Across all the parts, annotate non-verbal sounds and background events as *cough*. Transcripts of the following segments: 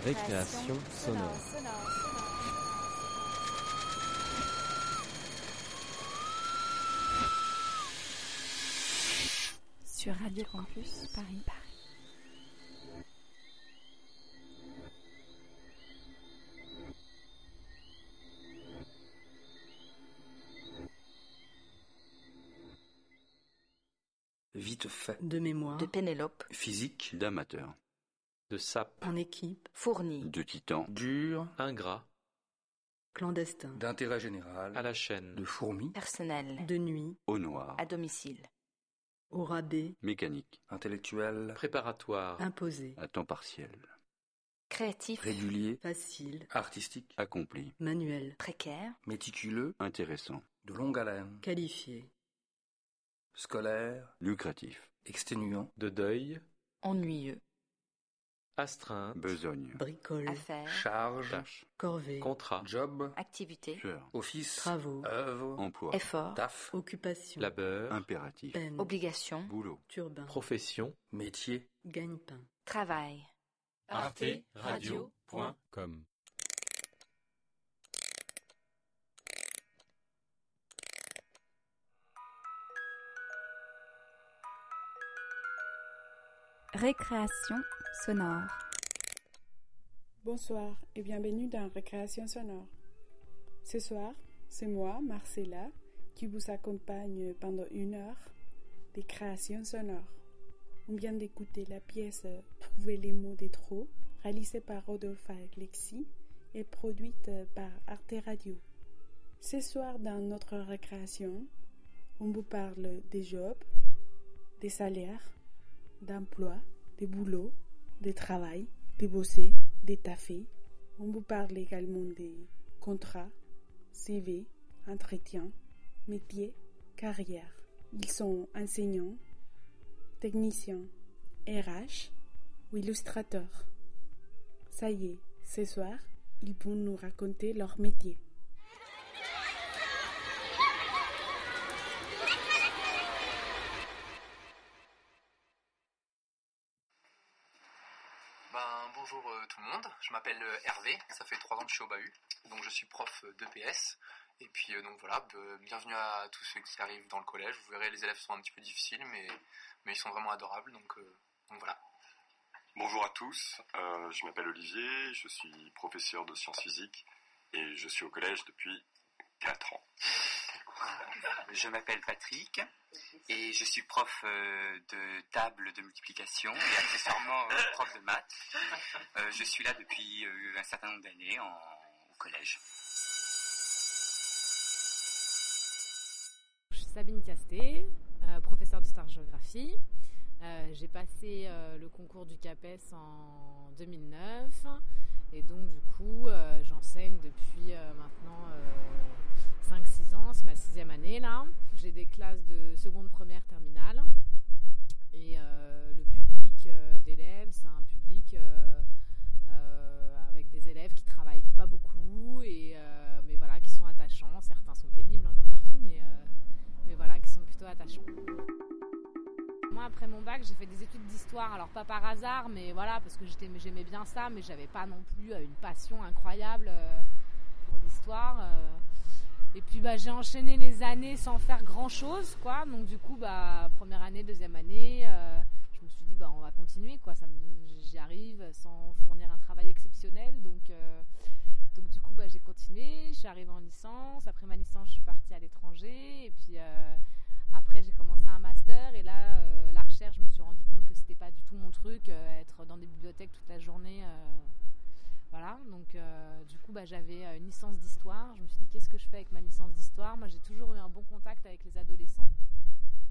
Récréation sonore. Sur Radio Campus Paris. Paris. Vite fait. de mémoire, de Pénélope, Physique. D'amateur. De sap. en équipe, fourni, De titan. Dur. Ingrat. clandestin, D'intérêt général. À la chaîne. De fourmis. personnel, de nuit, Au noir. à domicile, au rabais, Mécanique. Intellectuel. Préparatoire. imposé, À temps partiel. créatif, Régulier. facile, Artistique. Accompli. manuel, précaire, Méticuleux. Intéressant. De longue haleine. qualifié, Scolaire. Lucratif. Exténuant. De deuil. ennuyeux, Astreinte. Besogne. bricole, affaire, Charge. Tâche. corvée, Contrat. Job. activité, Fleur. Office. travaux, Œuvre. Emploi. effort, Taf. occupation, Labeur. Impératif. peine, obligation, Boulot. turbin, Profession. Métier. gagne-pain. travail. arteradio.com Récréation sonore. Bonsoir et bienvenue dans Récréation sonore. Ce soir, c'est moi, Marcella, qui vous accompagne pendant une heure des créations sonores. On vient d'écouter la pièce Trouver les mots des trop, réalisée par Rodolphe Lexi et produite par Arte Radio. Ce soir, dans notre récréation, on vous parle des jobs, des salaires, d'emploi, des boulots, des travail, des bosser, des taffés. On vous parle également des contrats, CV, entretiens, métiers, carrière. Ils sont enseignants, techniciens, RH ou illustrateurs. Ça y est, ce soir, ils vont nous raconter leur métier. Ben, bonjour euh, tout le monde, je euh, Hervé, ça fait trois ans que je suis au Bahut, donc je suis prof euh, d'EPS. Et puis euh, donc voilà, bienvenue à tous ceux qui arrivent dans le collège. Vous verrez, les élèves sont un petit peu difficiles, mais, mais ils sont vraiment adorables, donc, voilà. Bonjour à tous, je m'appelle Olivier, je suis professeur de sciences physiques et je suis au collège depuis 4 ans. Je m'appelle Patrick et je suis prof euh, de table de multiplication et accessoirement euh, prof de maths. Euh, je suis là depuis euh, un certain nombre d'années au collège. Je suis Sabine Casté, euh, professeure d'histoire-géographie. Euh, J'ai passé euh, le concours du CAPES en 2009 et donc du coup euh, j'enseigne depuis euh, maintenant 5-6 ans, c'est ma sixième année là. J'ai des classes de seconde, première, terminale et euh, le public euh, d'élèves c'est un public euh, avec des élèves qui travaillent pas beaucoup et mais voilà qui sont attachants. Certains sont pénibles hein, comme partout mais mais voilà, qui sont plutôt attachants. Moi, après mon bac, j'ai fait des études d'histoire, alors pas par hasard, mais voilà, parce que j'aimais bien ça, mais j'avais pas non plus une passion incroyable pour l'histoire. Et puis bah, j'ai enchaîné les années sans faire grand chose, quoi. Donc du coup, bah, première année, deuxième année, euh, je me suis dit, bah, on va continuer, quoi. J'y arrive sans fournir un travail exceptionnel, donc. euh, donc du coup, bah, j'ai continué, je suis arrivée en licence. Après ma licence, je suis partie à l'étranger. Et puis euh, après, j'ai commencé un master. Et là, la recherche, je me suis rendu compte que c'était pas du tout mon truc, être dans des bibliothèques toute la journée. Voilà, donc euh, du coup, bah, j'avais euh, une licence d'histoire. Je me suis dit, qu'est-ce que je fais avec ma licence d'histoire? Moi, j'ai toujours eu un bon contact avec les adolescents.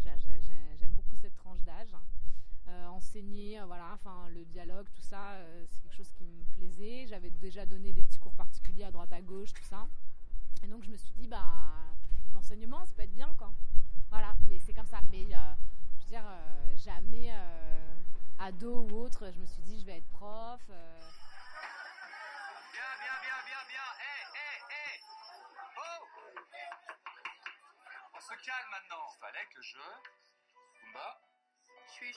J'ai- j'ai- j'ai- J'aime beaucoup cette tranche d'âge. Euh, enseigner, voilà, enfin le dialogue, tout ça, c'est quelque chose qui me plaisait. J'avais déjà donné des petits cours particuliers à droite à gauche, tout ça. Et donc je me suis dit, bah l'enseignement, ça peut être bien, quoi. Voilà, mais c'est comme ça. Mais je veux dire, jamais ado ou autre, je me suis dit, je vais être prof. On se calme maintenant. Il fallait que je... Kumba Fus.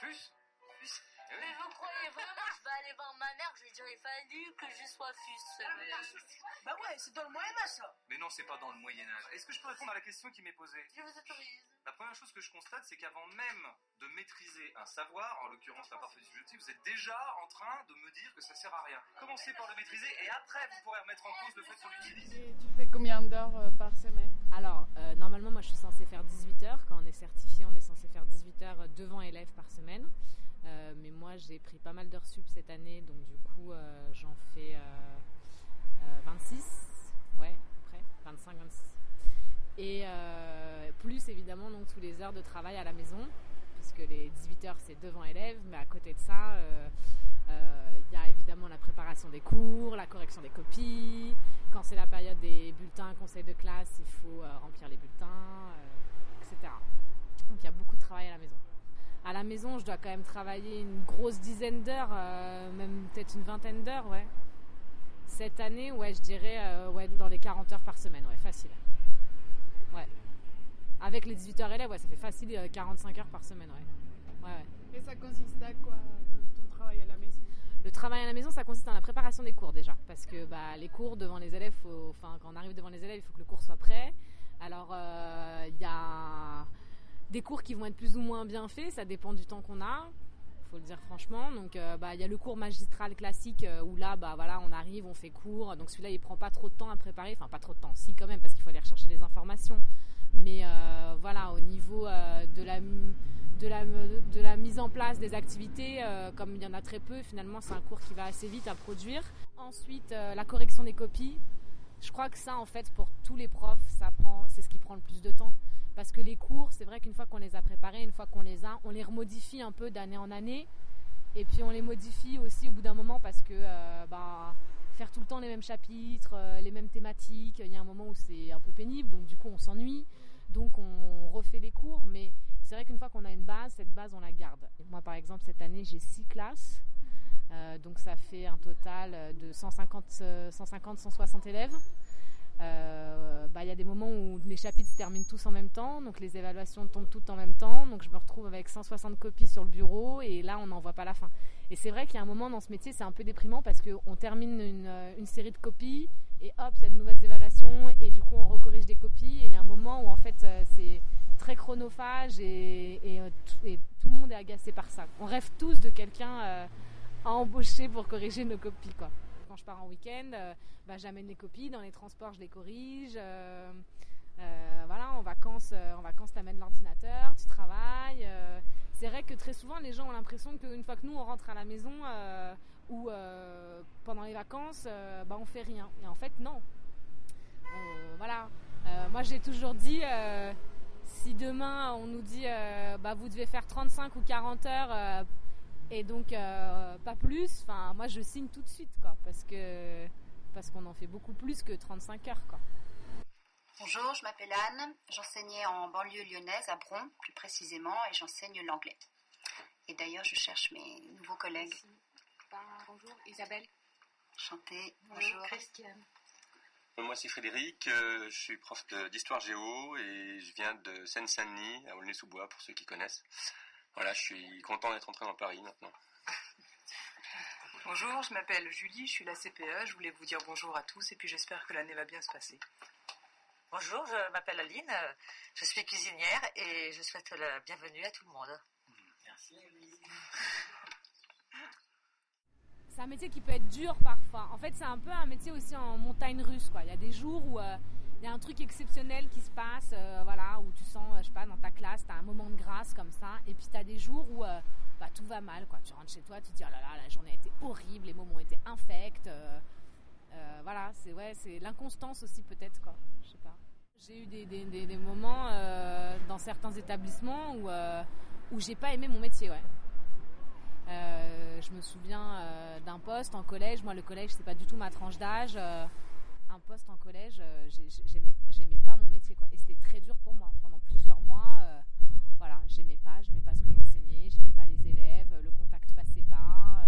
Fus Fus Mais vous croyez vraiment que je vais aller voir ma mère? Je lui dire il fallu que je sois fils. Bah ouais, c'est dans le Moyen-Âge ça. Mais non, c'est pas dans le Moyen-Âge. Est-ce que je peux répondre à la question qui m'est posée? Je vous autorise. La première chose que je constate, c'est qu'avant même de maîtriser un savoir, en l'occurrence la partie subjective, vous êtes déjà en train de me dire que ça sert à rien. Commencez par le maîtriser et après vous pourrez remettre en cause le fait qu'on l'utilise. Et tu fais combien d'heures euh, par semaine? Alors, euh, normalement, moi je suis censée faire 18 heures. Quand on est certifié, on est censé faire 18 heures devant élèves par semaine. Euh, mais moi j'ai pris pas mal d'heures sup cette année, donc du coup euh, j'en fais euh, euh, 26, ouais, après, 25, 26. Et euh, plus évidemment donc tous les heures de travail à la maison, puisque les 18 heures c'est devant élèves, mais à côté de ça, euh, euh, il y a évidemment la préparation des cours, la correction des copies. C'est la période des bulletins, conseil de classe, il faut euh, remplir les bulletins, euh, etc. Donc il y a beaucoup de travail à la maison. À la maison, je dois quand même travailler une grosse dizaine d'heures, euh, même peut-être une vingtaine d'heures, ouais. Cette année, ouais, je dirais ouais, dans les 40 heures par semaine, ouais, facile. Ouais. Avec les 18 heures élèves, ouais, ça fait facile euh, 45 heures par semaine, ouais. Ouais, ouais. Et ça consiste à quoi ton travail à la maison? Le travail à la maison, ça consiste dans la préparation des cours déjà, parce que bah, les cours devant les élèves, enfin quand on arrive devant les élèves, il faut que le cours soit prêt. Alors euh, il y a des cours qui vont être plus ou moins bien faits, ça dépend du temps qu'on a, faut le dire franchement. Donc euh, bah, il y a le cours magistral classique euh, où là, bah voilà, on arrive, on fait cours. Donc celui-là, il prend pas trop de temps à préparer, enfin pas trop de temps, si quand même, parce qu'il faut aller rechercher les informations. Mais voilà, au niveau de la de la, de la mise en place des activités, euh, comme il y en a très peu, finalement c'est un cours qui va assez vite à produire. Ensuite, euh, la correction des copies. Je crois que ça, en fait, pour tous les profs, c'est ce qui prend le plus de temps. Parce que les cours, c'est vrai qu'une fois qu'on les a préparés, une fois qu'on les a, on les remodifie un peu d'année en année. Et puis on les modifie aussi au bout d'un moment parce que bah, faire tout le temps les mêmes chapitres, les mêmes thématiques, il y a un moment où c'est un peu pénible, donc du coup on s'ennuie. Donc on refait les cours, mais c'est vrai qu'une fois qu'on a une base, cette base on la garde. Moi par exemple cette année j'ai six classes, euh, donc ça fait un total de 150, euh, 150 160 élèves. Euh, bah, Il y a des moments où les chapitres se terminent tous en même temps, donc les évaluations tombent toutes en même temps, donc je me retrouve avec 160 copies sur le bureau et là on n'en voit pas la fin. Et c'est vrai qu'il y a un moment dans ce métier, c'est un peu déprimant parce qu'on termine une, euh, série de copies et hop, il y a de nouvelles évaluations et du coup on recorrige des copies et il y a un moment où en fait euh, c'est très chronophage euh, tout- et tout le monde est agacé par ça. On rêve tous de quelqu'un euh, à embaucher pour corriger nos copies. Quand je pars en week-end, euh, bah, j'amène les copies, dans les transports je les corrige. euh, voilà, en vacances, en vacances, l'ordinateur, tu travailles. c'est vrai que très souvent, les gens ont l'impression qu'une fois que nous on rentre à la maison ou pendant les vacances, bah, on fait rien. Et en fait, non. On- voilà. Moi, j'ai toujours dit, si demain on nous dit, euh, bah, vous devez faire 35 ou 40 heures euh, et donc euh, pas plus, enfin, moi je signe tout de suite, quoi, parce que parce qu'on en fait beaucoup plus que 35 heures, quoi. Bonjour, je m'appelle Anne. J'enseignais en banlieue lyonnaise, à Bron plus précisément, et j'enseigne l'anglais. Et d'ailleurs, je cherche mes nouveaux collègues. bonjour, Isabelle. Enchantée. Bonjour. Christiane. Moi, c'est Frédéric, euh, je suis prof d'histoire géo et je viens de Seine-Saint-Denis, à Aulnay-sous-Bois, pour ceux qui connaissent. Voilà, je suis content d'être entré dans Paris maintenant. Bonjour, je m'appelle Julie, je suis la CPE. Je voulais vous dire bonjour à tous et puis j'espère que l'année va bien se passer. Bonjour, je m'appelle Aline, je suis cuisinière et je souhaite la bienvenue à tout le monde. Merci. *laughs* C'est un métier qui peut être dur parfois. En fait, c'est un peu un métier aussi en montagne russe. Quoi. Il y a des jours où euh, il y a un truc exceptionnel qui se passe, euh, voilà, où tu sens, euh, je sais pas, dans ta classe, tu as un moment de grâce comme ça. Et puis tu as des jours où bah, tout va mal. Quoi. Tu rentres chez toi, tu te dis, oh là là, la journée a été horrible, les moments ont été infects. voilà, c'est ouais, l'inconstance aussi peut-être. Je sais pas. J'ai eu des, des- moments dans certains établissements où, où j'ai pas aimé mon métier. Ouais. Euh, je me souviens euh, d'un poste en collège. Moi, le collège, c'est pas du tout ma tranche d'âge. Euh, un poste en collège, j'ai- j'aimais j'aimais pas mon métier, quoi. Et c'était très dur pour moi. Pendant plusieurs mois, voilà, j'aimais pas, j'aimais pas ce que j'enseignais, j'aimais pas les élèves, le contact passait pas,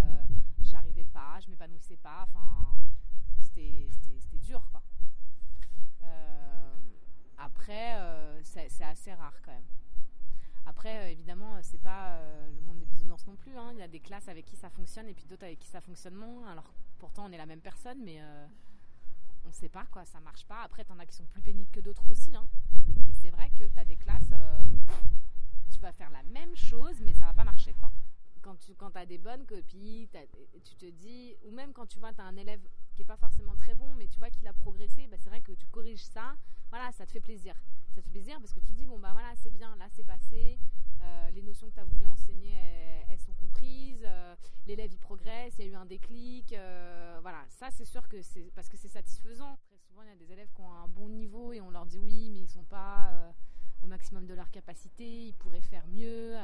j'y arrivais pas, je m'épanouissais pas. Enfin, c'était dur, quoi. Après, c'est assez rare quand même. Après, euh, évidemment, euh, c'est pas euh, le monde des bisounours non plus. hein. Il y a des classes avec qui ça fonctionne et puis d'autres avec qui ça fonctionne moins. Alors pourtant on est la même personne, mais euh, on sait pas quoi, ça marche pas. Après, t'en as qui sont plus pénibles que d'autres aussi. Hein. Mais c'est vrai que t'as des classes, tu vas faire la même chose, mais ça va pas marcher quoi. Quand tu quand as des bonnes copies, tu te dis, ou même quand tu vois t'as un élève qui est pas forcément très bon, mais tu vois qu'il a progressé, bah, c'est vrai que tu corriges ça. Voilà, ça te fait plaisir. Ça te fait plaisir parce que tu te dis bon bah voilà c'est bien, là c'est passé, euh, les notions que tu as voulu enseigner elles, sont comprises, euh, l'élève il progresse, il y a eu un déclic, euh, voilà ça c'est sûr que c'est parce que c'est satisfaisant. Très souvent il y a des élèves qui ont un bon niveau et on leur dit oui mais ils sont pas au maximum de leur capacité, ils pourraient faire mieux.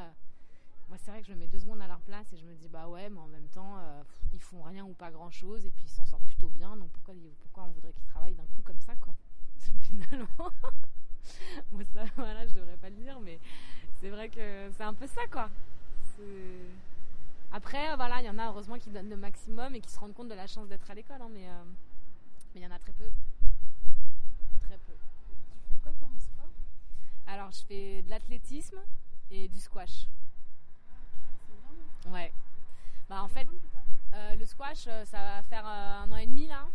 Moi c'est vrai que je me mets deux secondes à leur place et je me dis bah ouais mais en même temps euh, ils font rien ou pas grand chose et puis ils s'en sortent plutôt bien donc pourquoi pourquoi on voudrait qu'ils travaillent d'un coup comme ça quoi? *laughs* Finalement *laughs* Bon, ça, voilà, je devrais pas le dire, mais c'est vrai que c'est un peu ça, quoi. Après, voilà, il y en a heureusement qui donnent le maximum et qui se rendent compte de la chance d'être à l'école, hein, mais euh, mais il y en a très peu. Très peu. Tu fais quoi comme sport? Alors, je fais de l'athlétisme et du squash. Ouais. Bah, en fait, euh, le squash, euh, ça va faire euh, un an et demi là.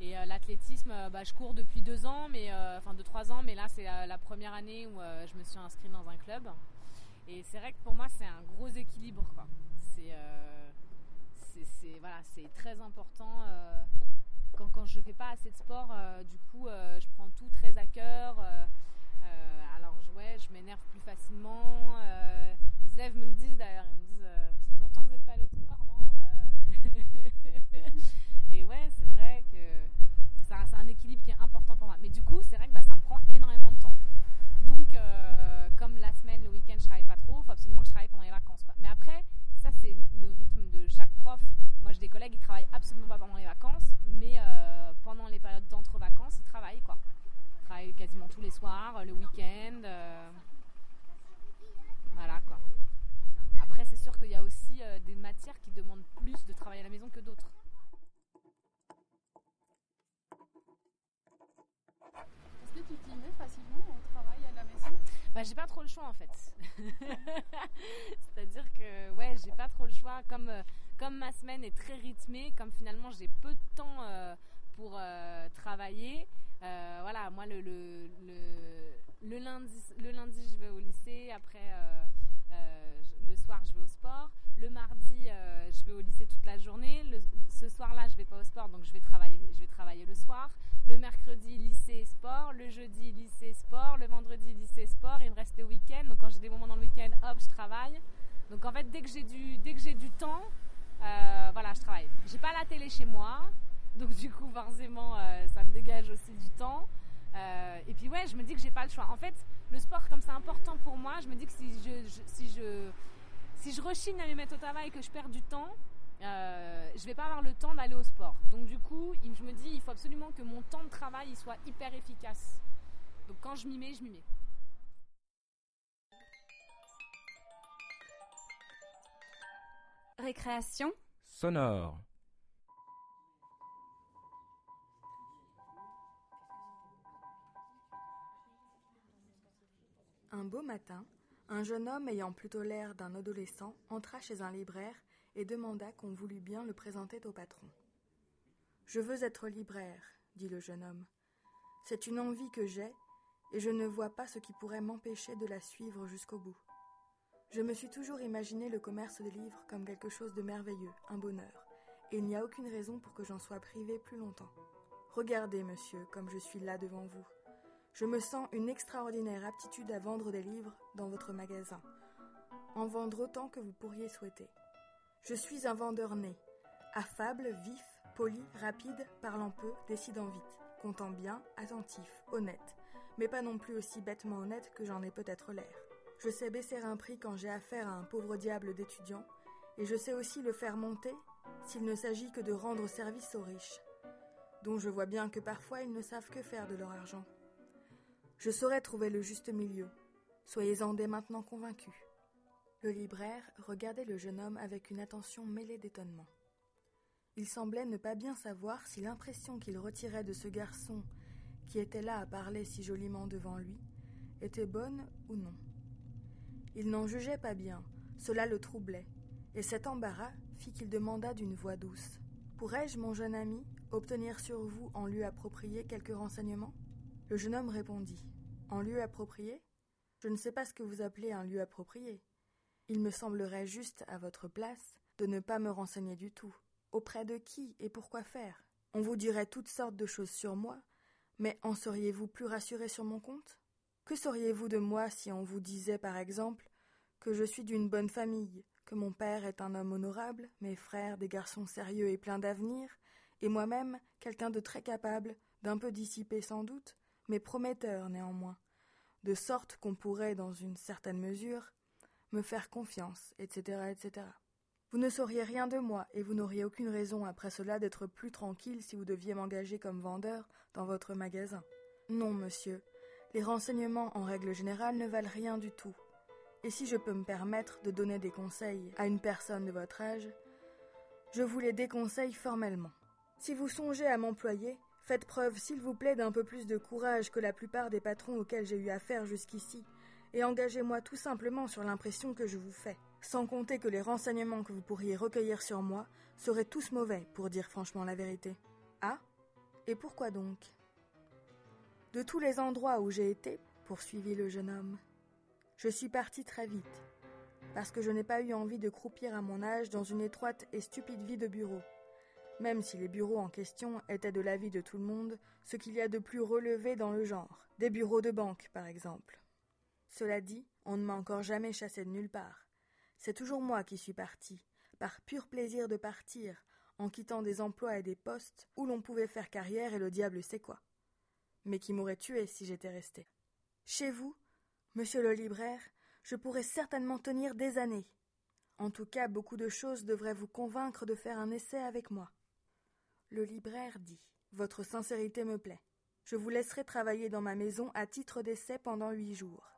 Et l'athlétisme, bah, je cours depuis deux ans, mais enfin deux trois ans, mais là c'est euh, la première année où je me suis inscrite dans un club. Et c'est vrai que pour moi c'est un gros équilibre quoi. C'est voilà, c'est très important. quand, quand je fais pas assez de sport, du coup je prends tout très à cœur. alors ouais, je m'énerve plus facilement. Les élèves me le disent d'ailleurs, ils me disent euh, ça fait longtemps que vous n'êtes pas allé au sport, non Euh, *laughs* Et ouais, c'est vrai que c'est un, équilibre qui est important pour moi. Mais du coup, c'est vrai que bah, ça me prend énormément de temps. Donc, euh, comme la semaine, le week-end, je travaille pas trop, il faut absolument que je travaille pendant les vacances. Mais après, ça, c'est le rythme de chaque prof. Moi, j'ai des collègues qui travaillent absolument pas pendant les vacances, mais euh, pendant les périodes d'entre-vacances, ils travaillent. Quoi. Ils travaillent quasiment tous les soirs, le week-end. Voilà, quoi. Après, c'est sûr qu'il y a aussi euh, des matières qui demandent plus de travail à la maison que d'autres. Est-ce que tu t'y mets facilement au travail à la maison? Bah, j'ai pas trop le choix en fait. *laughs* C'est-à-dire que ouais, j'ai pas trop le choix. Comme, euh, comme ma semaine est très rythmée, comme finalement j'ai peu de temps euh, pour euh, travailler, voilà, moi le, le, le, le lundi, le lundi je vais au lycée, après euh, euh, le soir je vais au sport, le mardi euh, je vais au lycée toute la journée, ce soir-là je vais pas au sport donc je vais travailler, je vais travailler le soir, le mercredi lycée sport, le jeudi lycée sport, le vendredi lycée sport, il me reste le week-end. Donc quand j'ai des moments dans le week-end hop je travaille. Donc en fait dès que j'ai du, dès que j'ai du temps, voilà je travaille. J'ai pas la télé chez moi. Donc du coup forcément ça me dégage aussi du temps. Euh, et puis ouais, je me dis que j'ai pas le choix. En fait, le sport comme c'est important pour moi, je me dis que si je, je- si je si je rechigne à me mettre au travail et que je perds du temps, euh, je vais pas avoir le temps d'aller au sport. Donc du coup, je me dis il faut absolument que mon temps de travail il soit hyper efficace. Donc quand je m'y mets, je m'y mets. Récréation Sonore. Un beau matin, un jeune homme ayant plutôt l'air d'un adolescent entra chez un libraire et demanda qu'on voulût bien le présenter au patron. Je veux être libraire, dit le jeune homme. C'est une envie que j'ai, et je ne vois pas ce qui pourrait m'empêcher de la suivre jusqu'au bout. Je me suis toujours imaginé le commerce des livres comme quelque chose de merveilleux, un bonheur, et il n'y a aucune raison pour que j'en sois privé plus longtemps. Regardez, monsieur, comme je suis là devant vous. Je me sens une extraordinaire aptitude à vendre des livres dans votre magasin. En vendre autant que vous pourriez souhaiter. Je suis un vendeur né, affable, vif, poli, rapide, parlant peu, décidant vite, comptant bien, attentif, honnête, mais pas non plus aussi bêtement honnête que j'en ai peut-être l'air. Je sais baisser un prix quand j'ai affaire à un pauvre diable d'étudiant, et je sais aussi le faire monter s'il ne s'agit que de rendre service aux riches, dont je vois bien que parfois ils ne savent que faire de leur argent. Je saurai trouver le juste milieu. Soyez-en dès maintenant convaincus. Le libraire regardait le jeune homme avec une attention mêlée d'étonnement. Il semblait ne pas bien savoir si l'impression qu'il retirait de ce garçon, qui était là à parler si joliment devant lui, était bonne ou non. Il n'en jugeait pas bien, Cela le troublait, et cet embarras fit qu'il demanda d'une voix douce. Pourrais-je, mon jeune ami, obtenir sur vous en lieu approprié quelques renseignements? Le jeune homme répondit. En lieu approprié? Je ne sais pas ce que vous appelez un lieu approprié. Il me semblerait juste, à votre place, de ne pas me renseigner du tout. Auprès de qui et pourquoi faire? On vous dirait toutes sortes de choses sur moi, mais en seriez-vous plus rassuré sur mon compte? Que sauriez-vous de moi si on vous disait, par exemple, que je suis d'une bonne famille, que mon père est un homme honorable, mes frères des garçons sérieux et pleins d'avenir, et moi-même quelqu'un de très capable, d'un peu dissipé sans doute, mais prometteur néanmoins, de sorte qu'on pourrait, dans une certaine mesure, me faire confiance, etc., etc. Vous ne sauriez rien de moi, et vous n'auriez aucune raison après cela d'être plus tranquille si vous deviez m'engager comme vendeur dans votre magasin. Non, monsieur, les renseignements en règle générale ne valent rien du tout. Et si je peux me permettre de donner des conseils à une personne de votre âge, je vous les déconseille formellement. Si vous songez à m'employer, faites preuve, s'il vous plaît, d'un peu plus de courage que la plupart des patrons auxquels j'ai eu affaire jusqu'ici, et engagez-moi tout simplement sur l'impression que je vous fais, sans compter que les renseignements que vous pourriez recueillir sur moi seraient tous mauvais, pour dire franchement la vérité. Ah Et pourquoi donc? De tous les endroits où j'ai été, poursuivit le jeune homme, je suis parti très vite, parce que je n'ai pas eu envie de croupir à mon âge dans une étroite et stupide vie de bureau, même si les bureaux en question étaient de l'avis de tout le monde ce qu'il y a de plus relevé dans le genre, des bureaux de banque par exemple. Cela dit, on ne m'a encore jamais chassé de nulle part. C'est toujours moi qui suis parti, par pur plaisir de partir, en quittant des emplois et des postes où l'on pouvait faire carrière et le diable sait quoi. Mais qui m'aurait tué si j'étais resté. Chez vous, monsieur le libraire, je pourrais certainement tenir des années. En tout cas, beaucoup de choses devraient vous convaincre de faire un essai avec moi. Le libraire dit. Votre sincérité me plaît. Je vous laisserai travailler dans ma maison à titre d'essai pendant huit jours.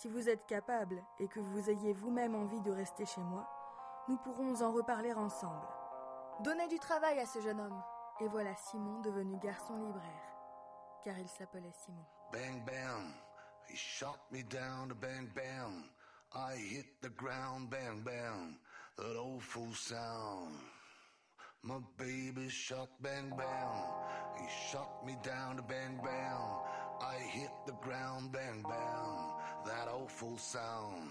Si vous êtes capable et que vous ayez vous-même envie de rester chez moi, nous pourrons en reparler ensemble. Donnez du travail à ce jeune homme. Et voilà Simon devenu garçon libraire, car il s'appelait Simon. Bang bang, he shot me down bang bang. I hit the ground, bang bang, that awful sound. My baby shot bang bang, he shot me down to bang bang. I hit the ground, bang bang, that awful sound.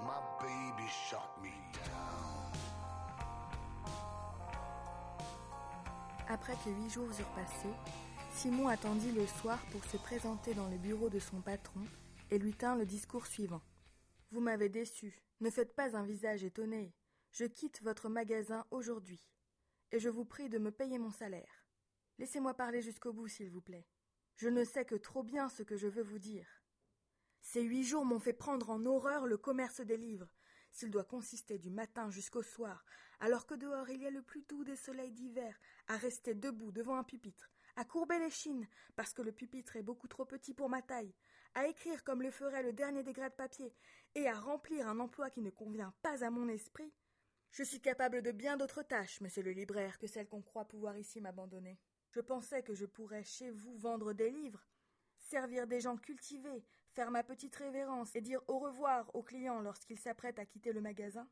My baby shot me down. Après que huit jours eurent passé, Simon attendit le soir pour se présenter dans le bureau de son patron et lui tint le discours suivant. Vous m'avez déçu. Ne faites pas un visage étonné. Je quitte votre magasin aujourd'hui. Et je vous prie de me payer mon salaire. Laissez-moi parler jusqu'au bout, s'il vous plaît. Je ne sais que trop bien ce que je veux vous dire. Ces huit jours m'ont fait prendre en horreur le commerce des livres, s'il doit consister du matin jusqu'au soir, alors que dehors il y a le plus doux des soleils d'hiver, à rester debout devant un pupitre, à courber les chines, parce que le pupitre est beaucoup trop petit pour ma taille, à écrire comme le ferait le dernier des de papier, et à remplir un emploi qui ne convient pas à mon esprit, je suis capable de bien d'autres tâches, monsieur le libraire, que celles qu'on croit pouvoir ici m'abandonner. Je pensais que je pourrais chez vous vendre des livres, servir des gens cultivés, faire ma petite révérence et dire au revoir aux clients lorsqu'ils s'apprêtent à quitter le magasin.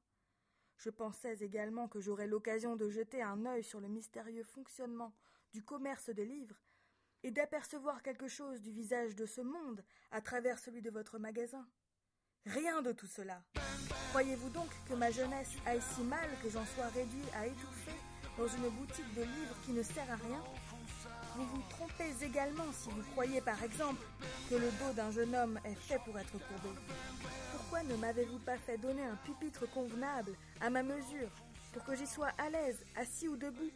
Je pensais également que j'aurais l'occasion de jeter un œil sur le mystérieux fonctionnement du commerce des livres et d'apercevoir quelque chose du visage de ce monde à travers celui de votre magasin. Rien de tout cela. Croyez-vous donc que ma jeunesse aille si mal que j'en sois réduit à étouffer dans une boutique de livres qui ne sert à rien? Vous vous trompez également si vous croyez par exemple que le dos d'un jeune homme est fait pour être courbé. Pourquoi ne m'avez-vous pas fait donner un pupitre convenable, à ma mesure, pour que j'y sois à l'aise, assis ou debout?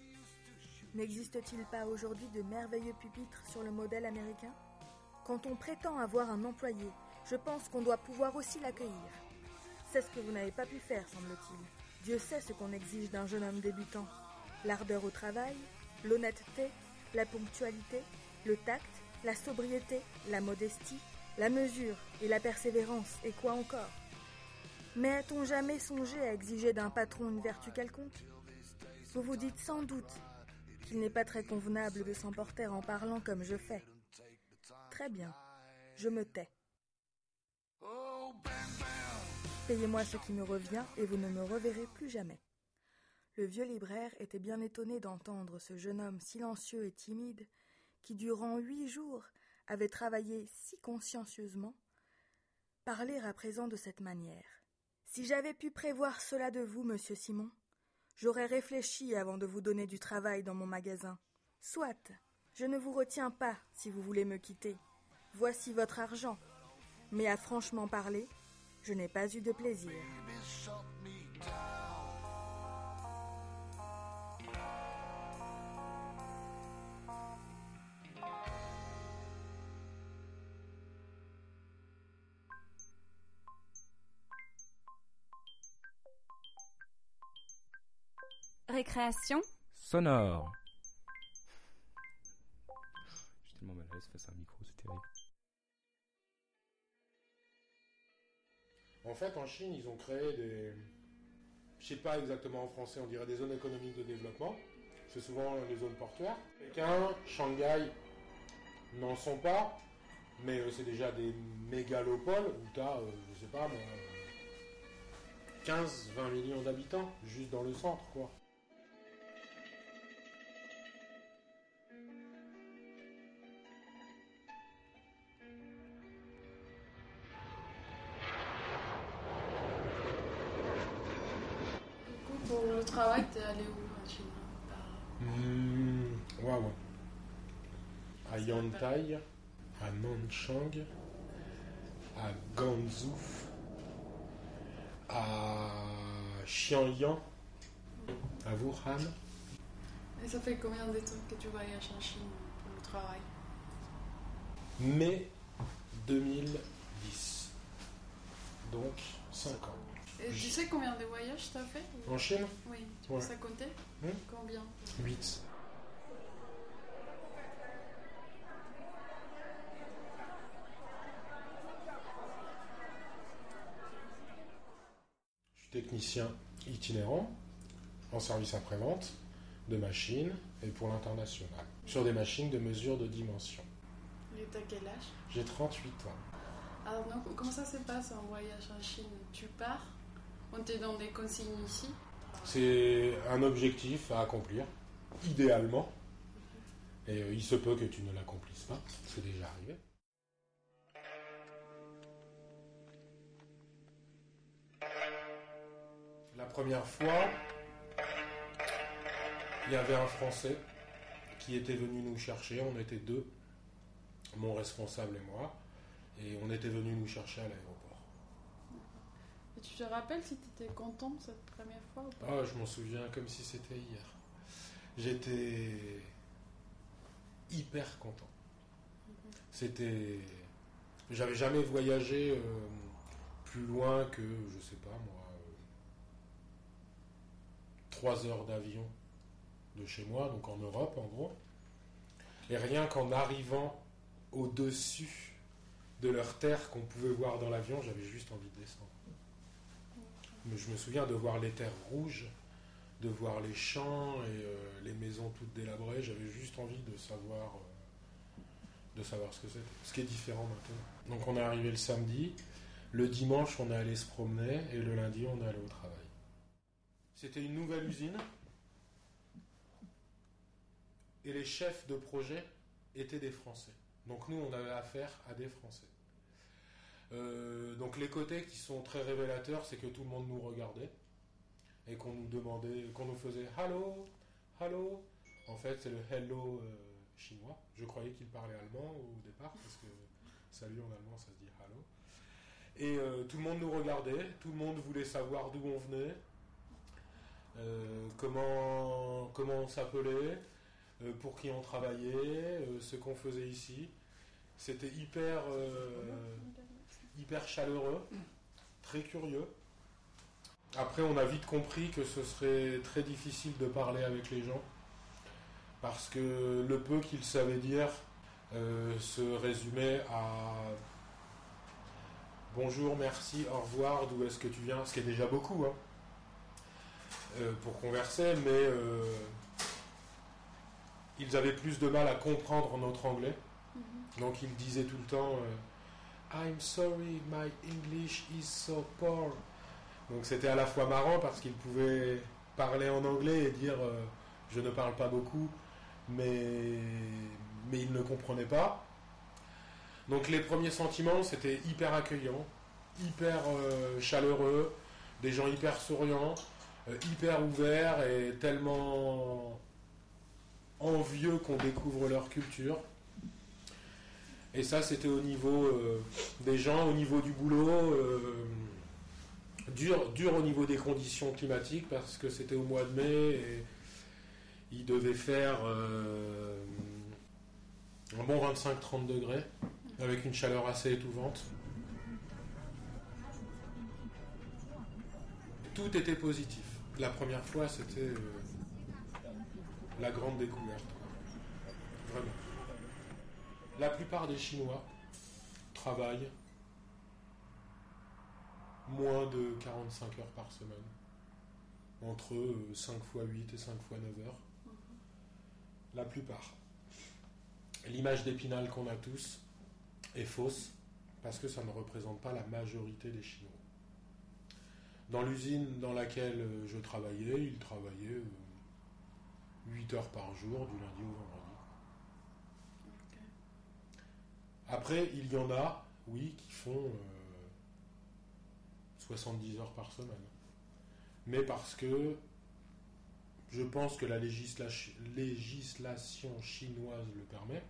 N'existe-t-il pas aujourd'hui de merveilleux pupitres sur le modèle américain? Quand on prétend avoir un employé, je pense qu'on doit pouvoir aussi l'accueillir. C'est ce que vous n'avez pas pu faire, semble-t-il. Dieu sait ce qu'on exige d'un jeune homme débutant. L'ardeur au travail, l'honnêteté, la ponctualité, le tact, la sobriété, la modestie, la mesure et la persévérance, et quoi encore? Mais a-t-on jamais songé à exiger d'un patron une vertu quelconque? Vous vous dites sans doute qu'il n'est pas très convenable de s'emporter en parlant comme je fais. Très bien, je me tais. Payez-moi ce qui me revient et vous ne me reverrez plus jamais. Le vieux libraire était bien étonné d'entendre ce jeune homme silencieux et timide, qui durant huit jours avait travaillé si consciencieusement, parler à présent de cette manière. Si j'avais pu prévoir cela de vous, monsieur Simon, j'aurais réfléchi avant de vous donner du travail dans mon magasin. Soit, je ne vous retiens pas si vous voulez me quitter. Voici votre argent. Mais à franchement parler, je n'ai pas eu de plaisir. Récréation sonore. Fait, en Chine, ils ont créé des. Je sais pas exactement en français, on dirait des zones économiques de développement. C'est souvent les zones portuaires. Pékin, Shanghai n'en sont pas, mais euh, c'est déjà des mégalopoles où tu as, je sais pas moi, 15-20 millions d'habitants, juste dans le centre, quoi. Yantai, à Nanchang, à Ganzhou, à Xiangyang, à Wuhan. Et ça fait combien de temps que tu voyages en Chine pour le travail? Mai 2010. Donc 5 ans. Et tu sais combien de voyages t'as fait? En Chine? Oui, tu Ouais. peux ça compter Hmm? Combien? 8. Technicien itinérant en service après-vente de machines et pour l'international. Sur des machines de mesure de dimension. Et t'as quel âge? J'ai 38 ans. Alors, non, comment ça se passe un voyage en Chine? Tu pars? On t'est dans des consignes ici? C'est un objectif à accomplir, idéalement. Et euh, il se peut que tu ne l'accomplisses pas, c'est déjà arrivé. Première fois, il y avait un Français qui était venu nous chercher, on était deux, mon responsable et moi, et on était venu nous chercher à l'aéroport. Et tu te rappelles si t'étais content cette première fois ou pas? Ah, je m'en souviens comme si c'était hier. J'étais hyper content. C'était. J'avais jamais voyagé euh, plus loin que, je sais pas moi, euh, trois heures d'avion de chez moi, donc en Europe en gros. Et rien qu'en arrivant au-dessus de leur terre qu'on pouvait voir dans l'avion, j'avais juste envie de descendre. Mais je me souviens de voir les terres rouges, de voir les champs et euh, les maisons toutes délabrées. J'avais juste envie de savoir, euh, de savoir ce que c'était. Ce qui est différent maintenant. Donc on est arrivé le samedi. Le dimanche, on est allé se promener et le lundi, on est allé au travail. C'était une nouvelle usine et les chefs de projet étaient des Français. Donc nous, on avait affaire à des Français. Euh, donc les côtés qui sont très révélateurs, c'est que tout le monde nous regardait et qu'on nous demandait, qu'on nous faisait hello, hello. En fait, c'est le hello euh, chinois. Je croyais qu'il parlait allemand au départ parce que salut en allemand, ça se dit hello. Et euh, tout le monde nous regardait, tout le monde voulait savoir d'où on venait, comment, comment on s'appelait, euh, pour qui on travaillait, euh, ce qu'on faisait ici. C'était hyper, euh, hyper chaleureux, très curieux. Après, on a vite compris que ce serait très difficile de parler avec les gens, parce que le peu qu'ils savaient dire euh, se résumait à bonjour, merci, au revoir, d'où est-ce que tu viens, ce qui est déjà beaucoup hein, euh, pour converser, mais euh, ils avaient plus de mal à comprendre notre anglais. Donc ils disaient tout le temps euh, I'm sorry, my English is so poor. Donc c'était à la fois marrant parce qu'il pouvait parler en anglais et dire je ne parle pas beaucoup, mais, mais il ne comprenait pas. Donc les premiers sentiments, c'était hyper accueillant, hyper chaleureux, des gens hyper souriants, hyper ouverts et tellement envieux qu'on découvre leur culture. Et ça, c'était au niveau euh, des gens, au niveau du boulot, euh, dur, au niveau des conditions climatiques parce que c'était au mois de mai et il devait faire euh, un bon 25-30 degrés avec une chaleur assez étouvante. Tout était positif. La première fois, c'était euh, la grande découverte. Vraiment. La plupart des Chinois travaillent moins de 45 heures par semaine. Entre 5 fois 8 et 5 fois 9 heures. La plupart. L'image d'épinal qu'on a tous est fausse parce que ça ne représente pas la majorité des Chinois. Dans l'usine dans laquelle euh, je travaillais, ils travaillaient 8 heures par jour du lundi au vendredi. Après, il y en a, oui, qui font euh, 70 heures par semaine. Mais parce que je pense que la législa- législation chinoise le permet.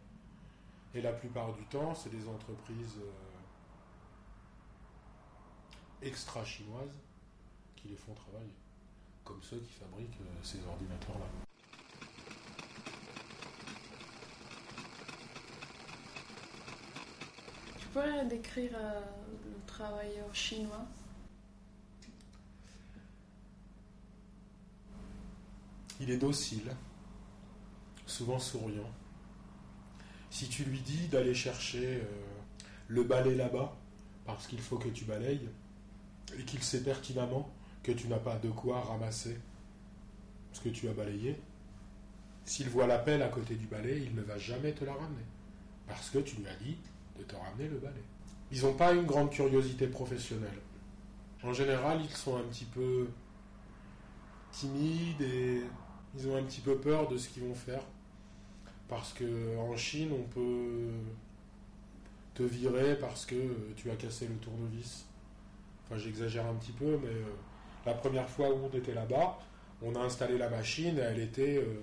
Et la plupart du temps, c'est des entreprises euh, extra-chinoises qui les font travailler. Comme ceux qui fabriquent euh, ces ordinateurs-là. Tu pourrais décrire euh, le travailleur chinois? Il est docile, souvent souriant. Si tu lui dis d'aller chercher euh, le balai là-bas, parce qu'il faut que tu balayes, et qu'il sait pertinemment que tu n'as pas de quoi ramasser ce que tu as balayé, s'il voit la pelle à côté du balai, il ne va jamais te la ramener. Parce que tu lui as dit de te ramener le balai. Ils n'ont pas une grande curiosité professionnelle. En général, ils sont un petit peu timides et ils ont un petit peu peur de ce qu'ils vont faire. Parce que en Chine, on peut te virer parce que tu as cassé le tournevis. Enfin, j'exagère un petit peu, mais euh, la première fois où on était là-bas, on a installé la machine et elle était, euh,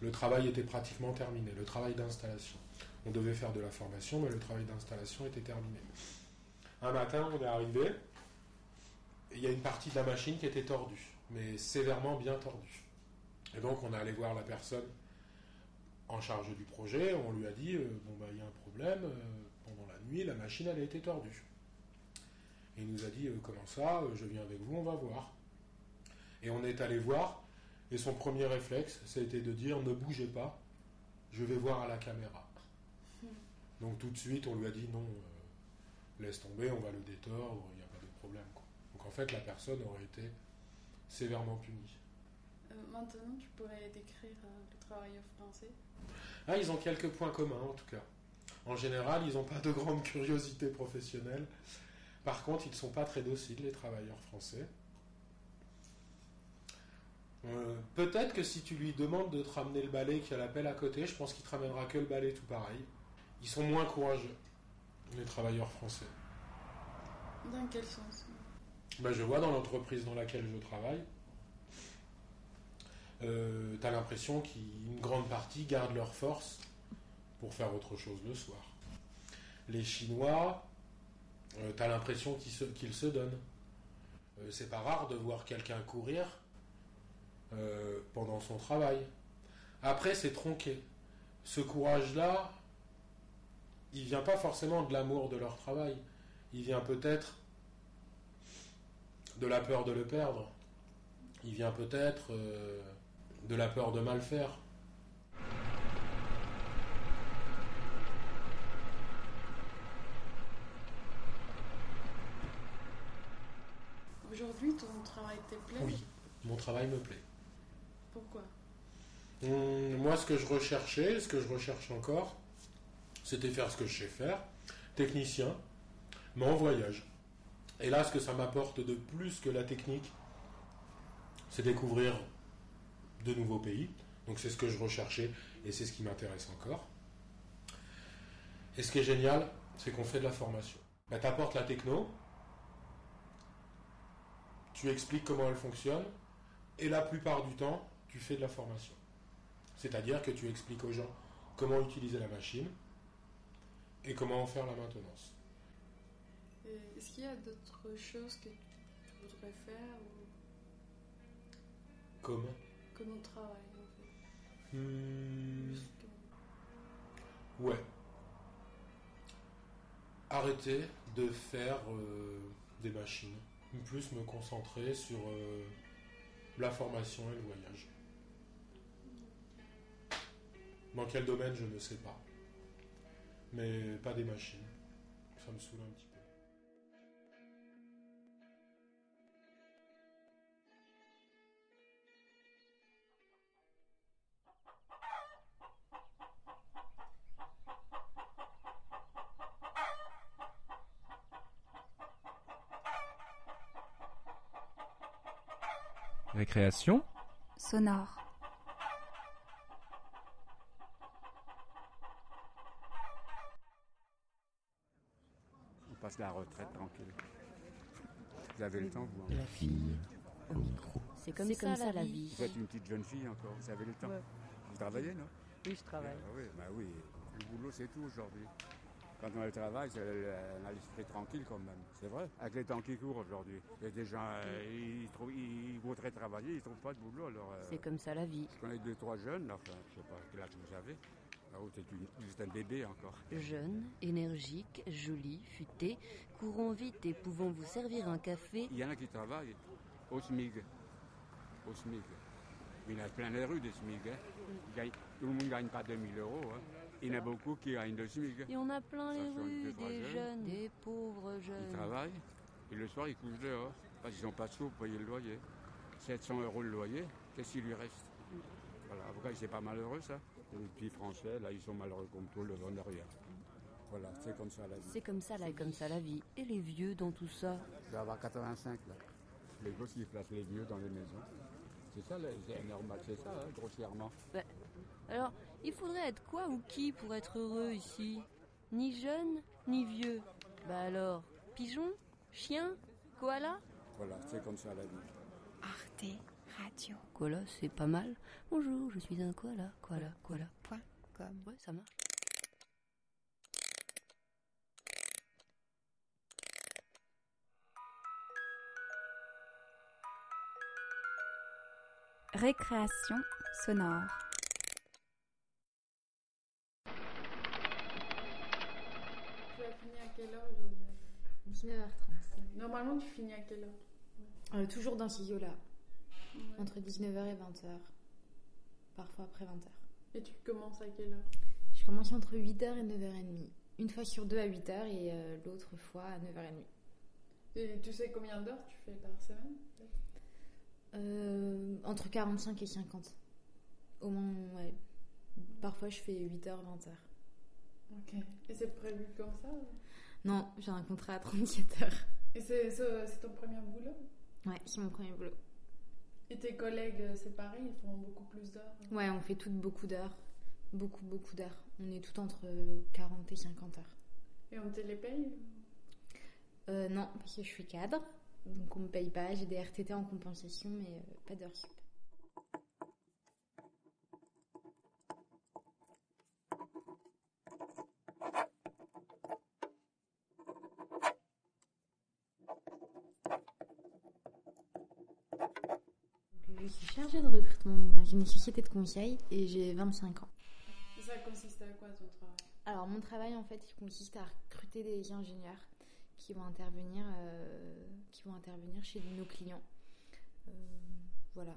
le travail était pratiquement terminé, le travail d'installation. On devait faire de la formation, mais le travail d'installation était terminé. Un matin, on est arrivé, et il y a une partie de la machine qui était tordue, mais sévèrement bien tordue. Et donc, on est allé voir la personne en charge du projet, on lui a dit, euh, bon, bah, il y a un problème, euh, pendant la nuit, la machine, elle a été tordue. Il nous a dit, euh, comment ça, euh, je viens avec vous, on va voir. Et on est allé voir, et son premier réflexe, ça a été de dire, ne bougez pas, je vais voir à la caméra. Donc tout de suite, on lui a dit, non, euh, laisse tomber, on va le détordre, il n'y a pas de problème. quoi. Donc en fait, la personne aurait été sévèrement punie. Euh, Maintenant, tu pourrais décrire euh, le travailleur français? Ah, ils ont quelques points communs en tout cas. En général, ils n'ont pas de grande *laughs* curiosité professionnelle. Par contre, ils ne sont pas très dociles, les travailleurs français. Euh, Peut-être que si tu lui demandes de te ramener le balai qui a la pelle à côté, je pense qu'il te ramènera que le balai tout pareil. Ils sont moins courageux, les travailleurs français. Dans quel sens? Ben, je vois dans l'entreprise dans laquelle je travaille, euh, tu as l'impression qu'une grande partie gardent leur force pour faire autre chose le soir. Les Chinois, tu as l'impression qu'ils se, qu'ils se donnent. Euh, c'est pas rare de voir quelqu'un courir euh, pendant son travail. Après, c'est tronqué. Ce courage-là, il vient pas forcément de l'amour de leur travail. Il vient peut-être de la peur de le perdre. Il vient peut-être euh, de la peur de mal faire. Aujourd'hui, ton travail te plaît? Oui, mon travail me plaît. Pourquoi? Hum, moi, ce que je recherchais, ce que je recherche encore, c'était faire ce que je sais faire, technicien, mais en voyage. Et là, ce que ça m'apporte de plus que la technique, c'est découvrir de nouveaux pays. Donc c'est ce que je recherchais et c'est ce qui m'intéresse encore. Et ce qui est génial, c'est qu'on fait de la formation. Bah, tu apportes la techno, tu expliques comment elle fonctionne, et la plupart du temps, tu fais de la formation. C'est-à-dire que tu expliques aux gens comment utiliser la machine et comment en faire la maintenance. Est-ce qu'il y a d'autres choses que tu voudrais faire ou Comme comme au travail en fait? Hmm, Ouais. Arrêter de faire euh, des machines. Plus me concentrer sur euh, la formation et le voyage. Dans quel domaine, je ne sais pas. Mais pas des machines. Ça me saoule un petit peu. Récréation sonore. On passe la retraite tranquille. Vous avez le temps, vous hein La fille au micro. C'est comme, ça, la vie. Vous êtes une petite jeune fille encore, vous avez le temps. Ouais. Vous travaillez, non? Oui, je travaille. Ah oui, bah oui. Le boulot, c'est tout aujourd'hui. Quand on a le travail, c'est- on a l'esprit tranquille quand même. C'est vrai. Avec les temps qui courent aujourd'hui. Il y a des gens, euh, ils, trouvent, ils voudraient travailler, ils ne trouvent pas de boulot. Alors, euh, C'est comme ça la vie. Je connais deux, trois jeunes, là, enfin, je sais pas quel âge vous avez. Ah, un bébé encore. Jeune, énergique, jolie, futé, courant vite et pouvant vous servir un café. Il y en a qui travaillent au SMIG. Au SMIG. Il y en a plein les rues des SMIG. hein. Tout le monde ne gagne pas 2000 euros. hein. Il y en a beaucoup qui gagnent le SMIG. Et on a plein les rues, des jeunes. jeunes, des pauvres Ils jeunes. travaillent et le soir ils couchent dehors parce qu'ils n'ont pas de sous pour payer le loyer. 700 euros le loyer, qu'est-ce qu'il lui reste? Voilà, après c'est pas malheureux ça. Les petits français, là ils sont malheureux comme tout, le vendent rien. Voilà, c'est comme ça la vie. C'est comme ça, la, comme ça la vie. Et les vieux dans tout ça? Je vais avoir 85 là. Les gosses qui placent les vieux dans les maisons. C'est ça, c'est normal, c'est ça, hein, grossièrement. Bah, Alors, il faudrait être quoi ou qui pour être heureux ici? Ni jeune, ni vieux. Bah alors, pigeon Chien Koala? Voilà, c'est comme ça la vie. Arte Radio. Koala, c'est pas mal. Bonjour, je suis un koala. Koala, koala. Point com. Ouais, ça marche. Récréation sonore. Tu à quelle heure aujourd'hui 19h30. Normalement, tu finis à quelle heure? Euh, toujours dans ce là Entre 19h et 20h. Parfois après 20h. Et tu commences à quelle heure? Je commence entre 8h et 9h30. Une fois sur deux à 8h et euh, l'autre fois à 9h30. Et tu sais combien d'heures tu fais par semaine? Euh, entre 45 et 50. Au moins, ouais. Parfois je fais 8h, 20h. Ok. Et c'est prévu comme ça Non, j'ai un contrat à 34 heures. Et c'est ton premier boulot? Ouais, c'est mon premier boulot. Et tes collègues, euh, c'est pareil, ils font beaucoup plus d'heures Ouais, on fait toutes beaucoup d'heures. Beaucoup, beaucoup d'heures. On est tout entre 40 et 50 heures. Et on te les paye? Euh, non, parce que je suis cadre. Donc on me paye pas. J'ai des RTT en compensation, mais euh, pas d'heures sup. Je suis chargée de recrutement donc, dans une société de conseil et j'ai 25 ans. Et ça consiste à quoi ton travail? Alors mon travail en fait il consiste à recruter des ingénieurs qui vont intervenir, euh, qui vont intervenir chez nos clients. Euh, voilà.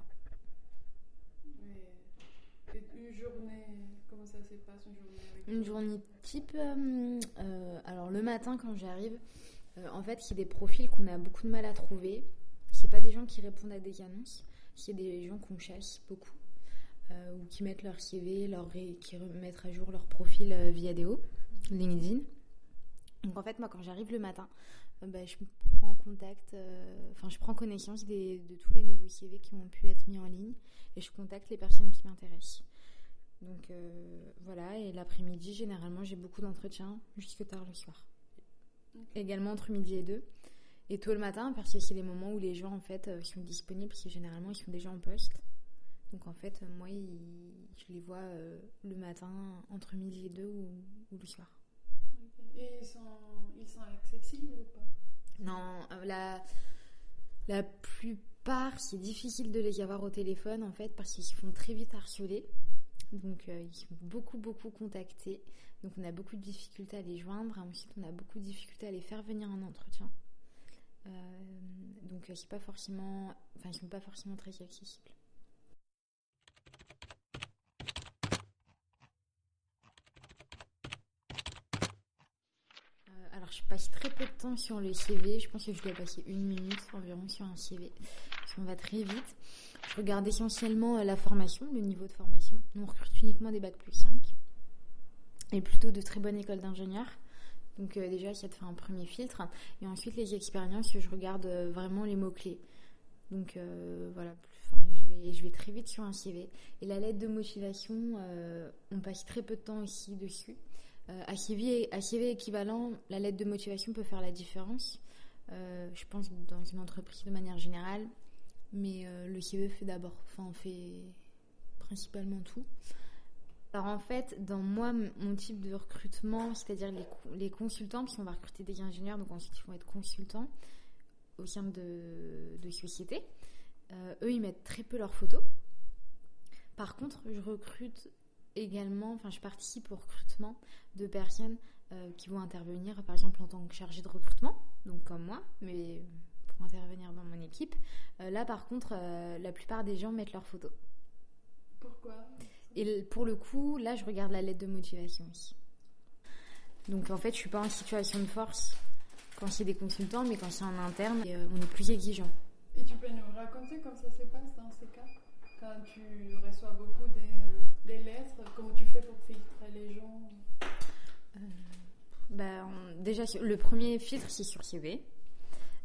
Et, une journée, comment ça se passe une journée avec Une journée type, euh, euh, alors le matin quand j'arrive, en fait il y a des profils qu'on a beaucoup de mal à trouver. C'est pas des gens qui répondent à des annonces, c'est des gens qu'on chasse beaucoup. Euh, ou qui mettent leur CV, leur ré- qui remettent à jour leur profil euh, via Deo, LinkedIn. Donc en fait, moi, quand j'arrive le matin, euh, bah, je prends contact, euh, enfin je prends connaissance des, de tous les nouveaux CV qui ont pu être mis en ligne et je contacte les personnes qui m'intéressent. Donc voilà, et l'après-midi, généralement, j'ai beaucoup d'entretiens jusque tard le soir. Également entre midi et deux. Et tôt le matin, parce que c'est les moments où les gens en fait sont disponibles, parce que généralement ils sont déjà en poste. Donc en fait, euh, moi, je les vois euh, le matin entre midi et deux ou, ou le soir. Et ils sont, ils sont accessibles ou pas? Non, euh, la, la plupart, c'est difficile de les avoir au téléphone en fait parce qu'ils se font très vite harceler. Donc euh, ils sont beaucoup beaucoup contactés. Donc on a beaucoup de difficultés à les joindre. Ensuite on a beaucoup de difficultés à les faire venir en entretien. Euh, donc euh, c'est pas forcément, enfin ils sont pas forcément très accessibles. Euh, alors, je passe très peu de temps sur le CV. Je pense que je dois passer une minute environ sur un CV. Parce qu'on va très vite. Je regarde essentiellement euh, la formation, le niveau de formation. Nous, on recrute uniquement des bacs plus 5. Et plutôt de très bonnes écoles d'ingénieurs. Donc, euh, déjà, ça te fait un premier filtre. Et ensuite, les expériences, je regarde euh, vraiment les mots-clés. Donc, voilà. Je, vais, très vite sur un CV. Et la lettre de motivation, on passe très peu de temps ici dessus. Euh, à CV équivalent, la lettre de motivation peut faire la différence. Euh, je pense dans une entreprise de manière générale, mais euh, le CV fait d'abord, enfin fait principalement tout. Alors en fait, dans moi, mon type de recrutement, c'est-à-dire les consultants, parce qu'on va recruter des ingénieurs, donc ensuite ils vont être consultants au sein de, de sociétés. Euh, eux, ils mettent très peu leurs photos. Par contre, je recrute également, enfin, je participe au recrutement de personnes euh, qui vont intervenir, par exemple, en tant que chargée de recrutement, donc comme moi, mais pour intervenir dans mon équipe. Euh, là, par contre, euh, la plupart des gens mettent leurs photos. Pourquoi? Et pour le coup, là, je regarde la lettre de motivation aussi. Donc, en fait, je suis pas en situation de force quand c'est des consultants, mais quand c'est en interne, on est plus exigeant. Et tu peux nous raconter comment ça se passe dans ces cas? Tu reçois beaucoup des, lettres, comment tu fais pour filtrer les gens? Bah, on- déjà, le premier filtre, c'est sur CV.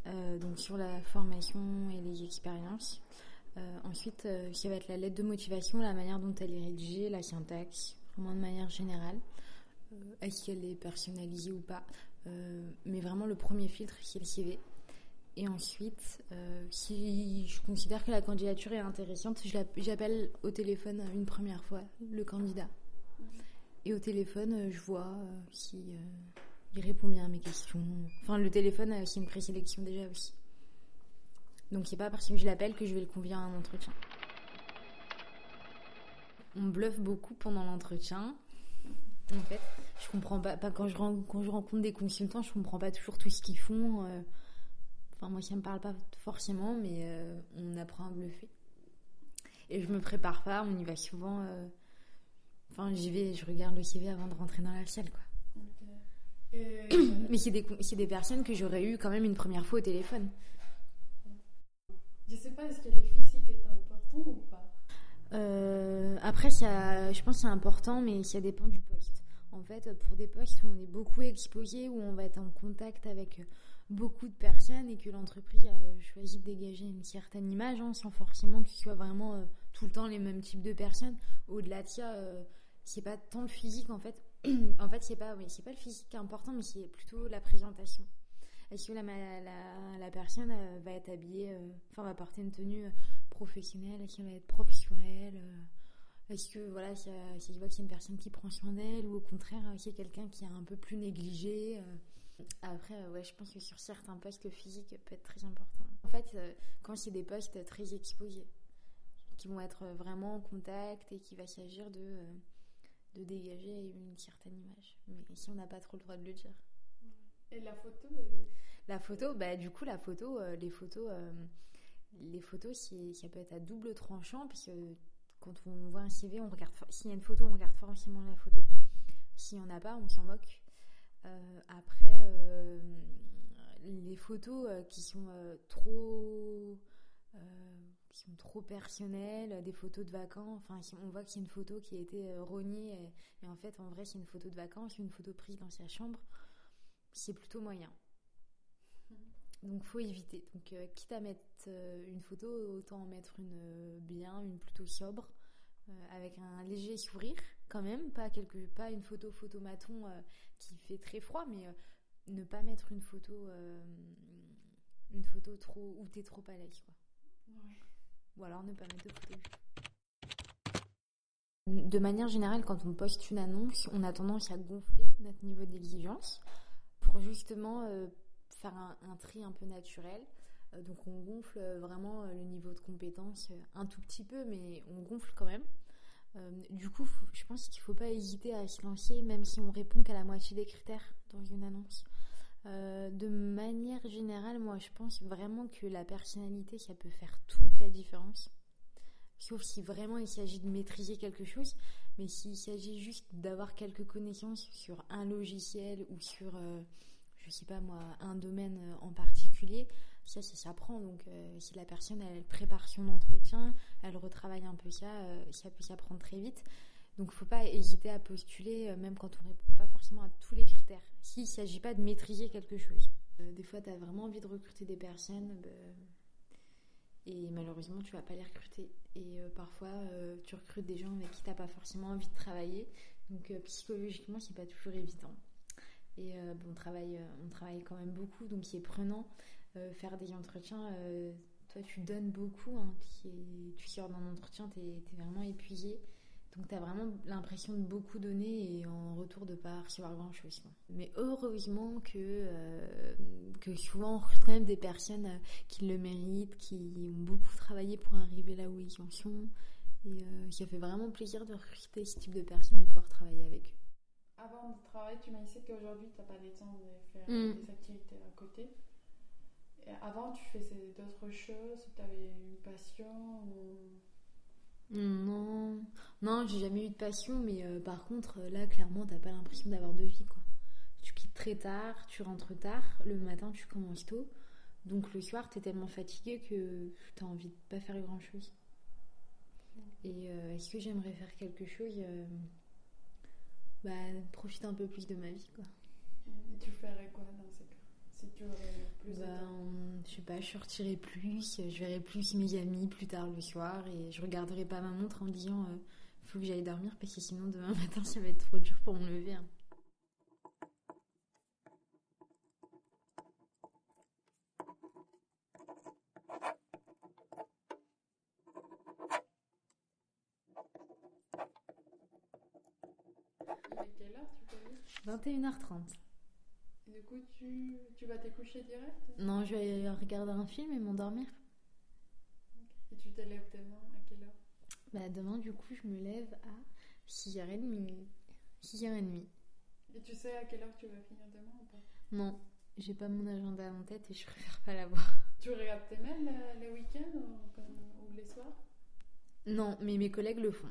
Euh, donc sur la formation et les expériences. Euh, ensuite, euh, ça va être la lettre de motivation, la manière dont elle est rédigée, la syntaxe, vraiment de manière générale. Euh, Est-ce qu'elle est personnalisée ou pas? Euh, Mais vraiment, le premier filtre, c'est le CV. Et ensuite, euh, si je considère que la candidature est intéressante, j'appelle au téléphone une première fois le candidat. Et au téléphone, euh, je vois euh, si euh, il répond bien à mes questions. Enfin, le téléphone, euh, c'est une présélection déjà aussi. Donc, c'est pas parce que je l'appelle que je vais le convier à un entretien. On bluffe beaucoup pendant l'entretien. En fait, je comprends pas. pas quand, je, ren- quand je rencontre des consultants, je comprends pas toujours tout ce qu'ils font. euh. Enfin, moi, ça me parle pas forcément, mais euh, on apprend à bluffer. Et je me prépare pas, on y va souvent. euh, Enfin, j'y vais, je regarde le CV avant de rentrer dans la salle, quoi. Et- *coughs* Mais c'est des, c'est des personnes que j'aurais eu quand même une première fois au téléphone. Je sais pas, est-ce que le physique est important ou pas? Euh, après, ça, je pense que c'est important, mais ça dépend du poste. En fait, pour des postes où on est beaucoup exposé, où on va être en contact avec beaucoup de personnes et que l'entreprise a choisi de dégager une certaine image, hein, sans forcément ce soit vraiment euh, tout le temps les mêmes types de personnes. Au-delà de ça, euh, c'est pas tant le physique en fait. *clears throat* en fait, c'est pas, oui, pas le physique qui est important, mais c'est plutôt la présentation. Est-ce que la, la, la personne euh, va être habillée, euh, enfin va porter une tenue euh, professionnelle, est-ce qu'elle va être propre sur elle euh, Est-ce que voilà, si, euh, je vois que c'est une personne qui prend soin d'elle ou au contraire euh, c'est quelqu'un qui est un peu plus négligé euh? Après, euh, ouais, je pense que sur certains postes, le physique peut être très important. En fait, euh, quand c'est des postes très exposés, qui vont être vraiment en contact et qui va s'agir de, euh, de dégager une certaine image. Mais ici, on n'a pas trop le droit de le dire. Et la photo La photo, bah du coup la photo, les photos, les photos, ça peut être à double tranchant puisque quand on voit un CV, on regarde. S'il y a une photo, on regarde forcément la photo. S'il y en a pas, on s'en moque. Euh, après, euh, les photos euh, qui sont trop, qui sont trop personnelles, des photos de vacances. Enfin, on voit que c'est une photo qui a été rognée et, et en fait, en vrai, c'est une photo de vacances, une photo prise dans sa chambre. C'est plutôt moyen. Donc faut éviter. Donc euh, quitte à mettre euh, une photo, autant en mettre une euh, bien, une plutôt sobre, avec un léger sourire quand même, pas quelque, pas une photo photomaton euh, qui fait très froid, mais euh, ne pas mettre une photo, euh, une photo trop où t'es trop à l'aise quoi. Ou alors ne pas mettre de photo. De manière générale, quand on poste une annonce, on a tendance à gonfler notre niveau d'exigence pour justement faire un, un tri un peu naturel. Donc on gonfle vraiment le niveau de compétence un tout petit peu, mais on gonfle quand même. Euh, du coup, je pense qu'il ne faut pas hésiter à se lancer, même si on répond qu'à la moitié des critères dans une annonce. Euh, de manière générale, moi, je pense vraiment que la personnalité, ça peut faire toute la différence. Sauf si vraiment il s'agit de maîtriser quelque chose, mais s'il s'agit juste d'avoir quelques connaissances sur un logiciel ou sur, euh, je sais pas moi, un domaine euh, en particulier, ça, ça s'apprend. Donc, euh, si la personne, elle prépare son entretien, elle retravaille un peu ça, euh, ça peut s'apprendre très vite. Donc, faut pas hésiter à postuler, euh, même quand on répond pas forcément à tous les critères. S'il s'agit pas de maîtriser quelque chose. Des fois, tu as vraiment envie de recruter des personnes, bah, et malheureusement, tu vas pas les recruter. Et parfois, tu recrutes des gens avec qui t'as pas forcément envie de travailler. Donc, psychologiquement, c'est pas toujours évident. Et bon, on travaille, on travaille quand même beaucoup, donc c'est prenant. Euh, faire des entretiens, euh, toi, tu donnes beaucoup. hein, tu, tu sors d'un entretien, tu es, vraiment épuisé. Donc, tu as vraiment l'impression de beaucoup donner et en retour de pas recevoir grand chose. Mais heureusement que, euh, que souvent on recrute quand même des personnes qui le méritent, qui ont beaucoup travaillé pour arriver là où ils en sont. Et euh, ça fait vraiment plaisir de recruter ce type de personnes et de pouvoir travailler avec eux. Avant de travailler, tu m'as dit qu'aujourd'hui, tu n'as pas le temps de faire Mm. des activités à côté. Avant, tu faisais d'autres choses Tu avais une passion ou... Non, non, j'ai jamais eu de passion, mais euh, par contre, là, clairement, t'as pas l'impression d'avoir de vie, quoi. Tu quittes très tard, tu rentres tard, le matin, tu commences tôt. Donc le soir, t'es tellement fatigué que t'as envie de pas faire grand chose. Et euh, est-ce que j'aimerais faire quelque chose euh, Bah, profiter un peu plus de ma vie, quoi. Et tu ferais quoi dans ces cas Si tu aurais plus on- je sais pas, je sortirai plus, je verrai plus mes amis plus tard le soir et je regarderai pas ma montre en me disant euh, faut que j'aille dormir parce que sinon demain *laughs* matin ça va être trop dur pour me lever. hein. À quelle heure tu peux dire 21h30. Du coup, tu, tu vas te coucher direct Non, je vais regarder un film et m'endormir. Et tu te lèves demain à quelle heure? Bah, demain, du coup, je me lève à 6h30. 6h30. Et tu sais à quelle heure tu vas finir demain ou pas? Non, j'ai pas mon agenda en tête et je préfère pas l'avoir. *laughs* Tu regardes tes mails euh, les week-ends ou les soirs? Non, mais mes collègues le font.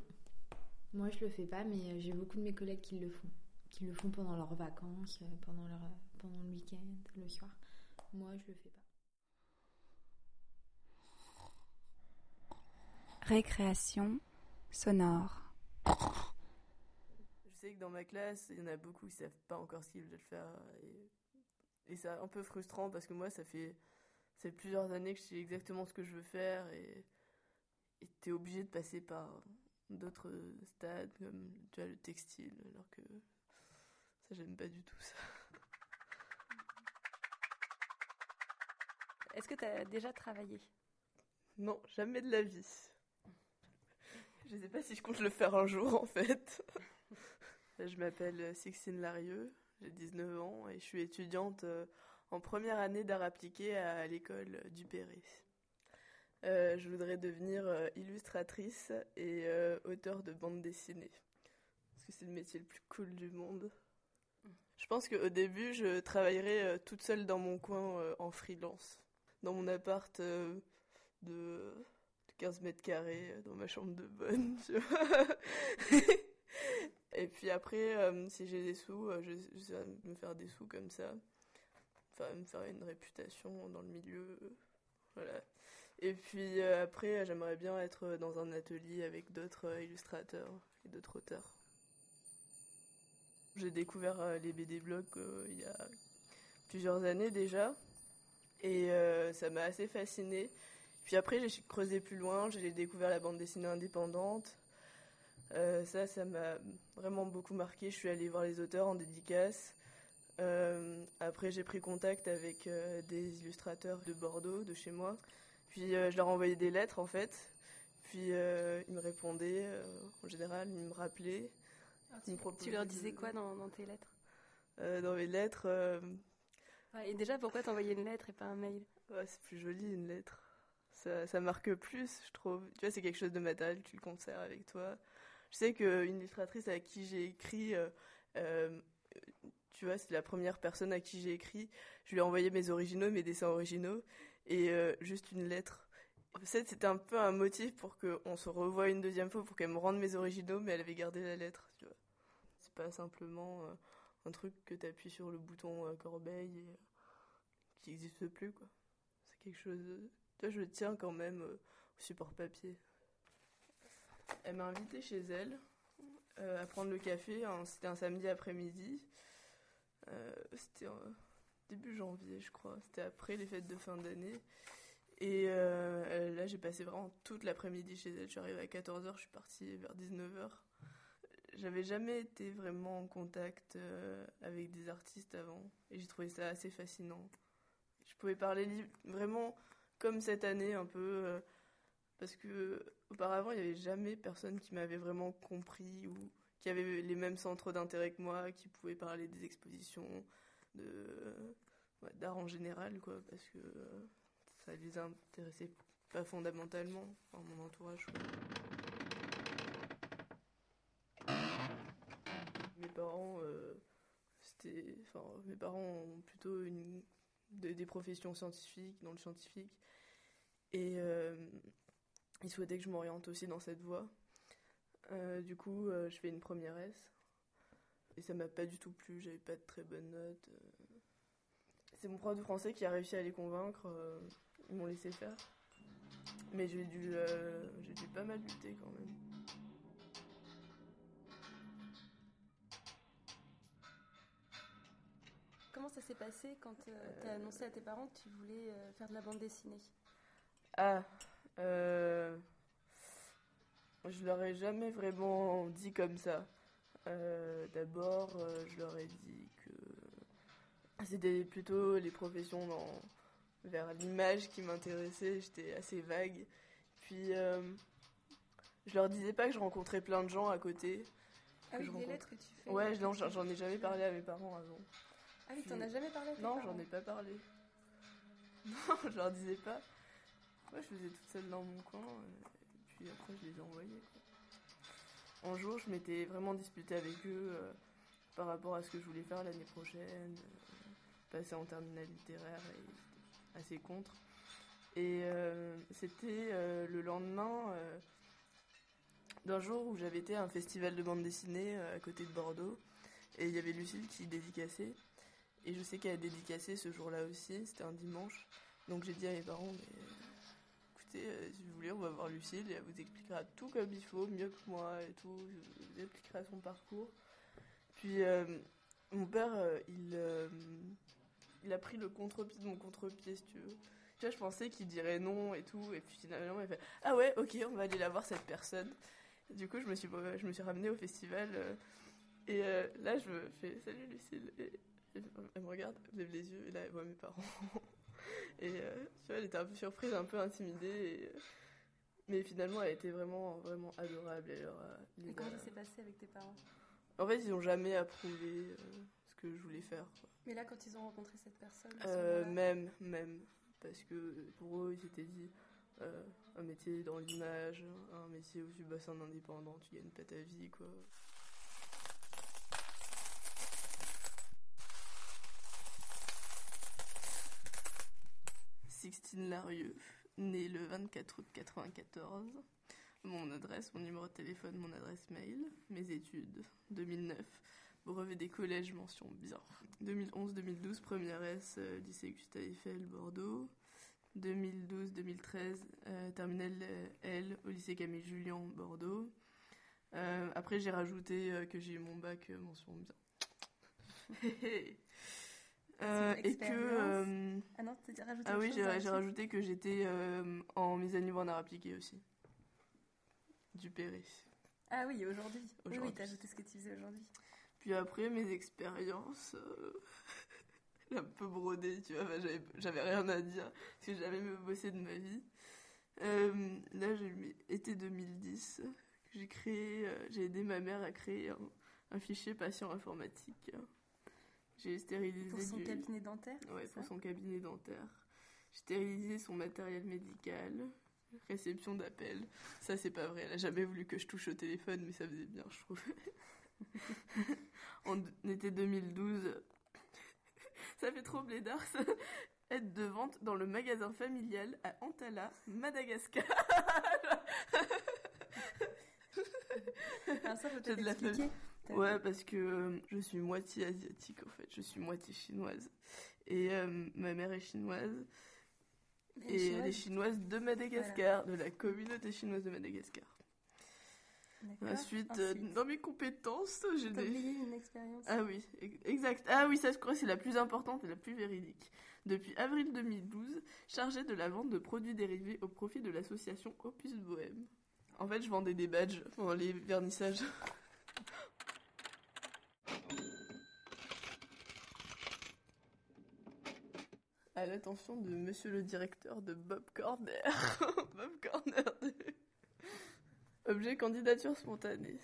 Moi, je le fais pas, mais euh, j'ai beaucoup de mes collègues qui le font. Qui le font pendant leurs vacances, euh, pendant, leur, pendant le week-end, le soir. Moi, je le fais pas. Récréation sonore. Je sais que dans ma classe, il y en a beaucoup qui savent pas encore ce qu'ils veulent faire. Et, et c'est un peu frustrant parce que moi, ça fait, ça fait plusieurs années que je sais exactement ce que je veux faire et et t'es obligé de passer par d'autres stades comme tu vois, le textile, alors que ça, j'aime pas du tout ça. Est-ce que tu as déjà travaillé? Non, jamais de la vie. Je sais pas si je compte le faire un jour en fait. Je m'appelle Sixtine Larieux, j'ai 19 ans et je suis étudiante euh, en première année d'art appliqué à l'école du Perret. Euh, je voudrais devenir euh, illustratrice et euh, auteur de bande dessinée. Parce que c'est le métier le plus cool du monde. Je pense qu'au début, je travaillerai toute seule dans mon coin en freelance. Dans mon appart euh, de 15 mètres carrés, euh, dans ma chambre de bonne. *laughs* tu vois. et puis après, euh, si j'ai des sous, je vais me faire des sous comme ça. Enfin, me faire une réputation dans le milieu. voilà. Et puis après, j'aimerais bien être dans un atelier avec d'autres illustrateurs et d'autres auteurs. J'ai découvert les BD blogs il y a plusieurs années déjà. Et euh, ça m'a assez fascinée. Puis après, j'ai creusé plus loin, j'ai découvert la bande dessinée indépendante. Euh, ça, ça m'a vraiment beaucoup marqué. Je suis allée voir les auteurs en dédicace. Euh, après, j'ai pris contact avec euh, des illustrateurs de Bordeaux, de chez moi. Puis je leur envoyais des lettres en fait. Puis ils me répondaient. en général, ils me rappelaient. Ils me Tu leur disais quoi dans, dans tes lettres? Dans mes lettres, Et déjà, pourquoi t'envoyais une lettre et pas un mail? C'est plus joli une lettre. Ça, ça marque plus, je trouve. Tu vois, c'est quelque chose de matériel, tu le conserves avec toi. Je sais qu'une illustratrice à qui j'ai écrit, euh, euh, tu vois, c'est la première personne à qui j'ai écrit. Je lui ai envoyé mes originaux, mes dessins originaux, et euh, juste une lettre. En fait, c'était un peu un motif pour qu'on se revoie une deuxième fois, pour qu'elle me rende mes originaux, mais elle avait gardé la lettre, tu vois. C'est pas simplement un truc que tu appuies sur le bouton euh, corbeille et euh, qui n'existe plus, quoi. C'est quelque chose. vois, je tiens quand même euh, au support papier. Elle m'a invité chez elle à prendre le café. hein, C'était un samedi après-midi. C'était début janvier, je crois. C'était après les fêtes de fin d'année. Et là, j'ai passé vraiment toute l'après-midi chez elle. Je suis arrivée à 14h, je suis partie vers 19h. J'avais jamais été vraiment en contact euh, avec des artistes avant. Et j'ai trouvé ça assez fascinant. Je pouvais parler vraiment comme cette année, un peu. euh, parce que auparavant, il n'y avait jamais personne qui m'avait vraiment compris ou qui avait les mêmes centres d'intérêt que moi, qui pouvait parler des expositions, de d'art en général, quoi, parce que euh, ça les intéressait pas fondamentalement, enfin, mon entourage. Mes parents, euh, enfin, mes parents ont plutôt des professions scientifiques, dans le scientifique, et euh, ils souhaitaient que je m'oriente aussi dans cette voie. Euh, du coup, euh, je fais une première S. Et ça m'a pas du tout plu, j'avais pas de très bonnes notes. C'est mon prof de français qui a réussi à les convaincre. ils m'ont laissé faire. Mais j'ai dû, j'ai dû pas mal lutter quand même. Comment ça s'est passé quand euh, t'as annoncé à tes parents que tu voulais euh, faire de la bande dessinée? Ah, euh, je leur ai jamais vraiment dit comme ça. Euh, D'abord, euh, je leur ai dit que c'était plutôt les professions dans, vers l'image qui m'intéressaient. J'étais assez vague. Puis, je leur disais pas que je rencontrais plein de gens à côté. Ah oui, je les rencontre- lettres que tu fais. Ouais, j'en ai jamais parlé à mes parents avant. Ah oui, t'en as jamais parlé Non, j'en ai pas parlé. *laughs* Non, je leur disais pas. Moi, je faisais toute seule dans mon coin. euh, Et puis après, je les ai envoyés. quoi. Un jour, je m'étais vraiment disputée avec eux euh, par rapport à ce que je voulais faire l'année prochaine. euh, passer en terminale littéraire et assez contre. Et euh, c'était le lendemain d'un jour où j'avais été à un festival de bande dessinée à côté de Bordeaux. Et il y avait Lucille qui dédicaçait. Et je sais qu'elle a dédicacé ce jour-là aussi, c'était un dimanche. Donc j'ai dit à mes parents, euh, écoutez, euh, si vous voulez, on va voir Lucille et elle vous expliquera tout comme il faut, mieux que moi et tout. Elle vous expliquera son parcours. Puis euh, mon père, il, il a pris le contre-pied de mon contre-pied, si tu veux. Tu vois, je pensais qu'il dirait non et tout. Et puis finalement, il fait Ah ouais, ok, on va aller la voir cette personne. Du coup, je me suis, je me suis ramenée au festival. et là, je me fais Salut Lucille. *laughs* elle me regarde, elle lève les yeux, et là, elle voit mes parents. *laughs* et euh, tu vois, elle était un peu surprise, un peu intimidée. et, euh, mais finalement, elle était vraiment, vraiment adorable. Et alors, euh, Et comment ça s'est passé avec tes parents? En fait, ils n'ont jamais approuvé ce que je voulais faire. quoi. Mais là, quand ils ont rencontré cette personne, Euh, même, même. Parce que pour eux, ils s'étaient dit euh, un métier dans l'image, un métier où tu bosses en indépendant, tu gagnes pas ta vie, quoi. Sixtine Larieux, née le 24 août 94. Mon adresse, mon numéro de téléphone, mon adresse mail, mes études, 2009, brevet des collèges, mention bien. 2011-2012, première S, euh, lycée Gustave Eiffel, Bordeaux. 2012-2013, euh, terminale euh, L au lycée Camille Julien, Bordeaux. Euh, après, j'ai rajouté que j'ai eu mon bac mention bien. *laughs* Euh, et que. euh, Ah non, t'as rajouté Ah oui, j'ai rajouté que j'étais euh, en mise à niveau en art appliqué aussi. Du Péré. Ah oui, aujourd'hui. Oui, oui, Aujourd'hui. t'as ajouté ce que tu faisais aujourd'hui. Puis après, mes expériences. *laughs* un peu brodé, tu vois. j'avais- J'avais rien à dire. Parce que j'ai jamais me bossé de ma vie. Là, j'ai été 2010. J'ai créé. j'ai aidé ma mère à créer un, un fichier patient informatique. J'ai stérilisé. Pour son du- cabinet dentaire Ouais, pour son cabinet dentaire. J'ai stérilisé son matériel médical. Réception d'appels. Ça, c'est pas vrai. Elle a jamais voulu que je touche au téléphone, mais ça faisait bien, je trouve. *laughs* en été 2012. ça fait trop blédard, ça. Aide de vente dans le magasin familial à Antala, Madagascar. Ah, ça, peut-être de la expliquer. T'as- Ouais, parce que euh, je suis moitié asiatique en fait, je suis moitié chinoise. Et euh, ma mère est chinoise. Elle Et elle chinoise. est chinoise de Madagascar, de la communauté chinoise de Madagascar. Ensuite, euh, Ensuite. dans mes compétences, j'ai des... une expérience. Ah oui, exact. Ah oui, ça je crois c'est la plus importante et la plus véridique. Depuis avril 2012, chargée de la vente de produits dérivés au profit de l'association Opus Bohème. En fait, je vendais des badges pendant les vernissages. À l'attention de monsieur le directeur de Bob Corner. *laughs* Bob Corner. Objet candidature spontanée.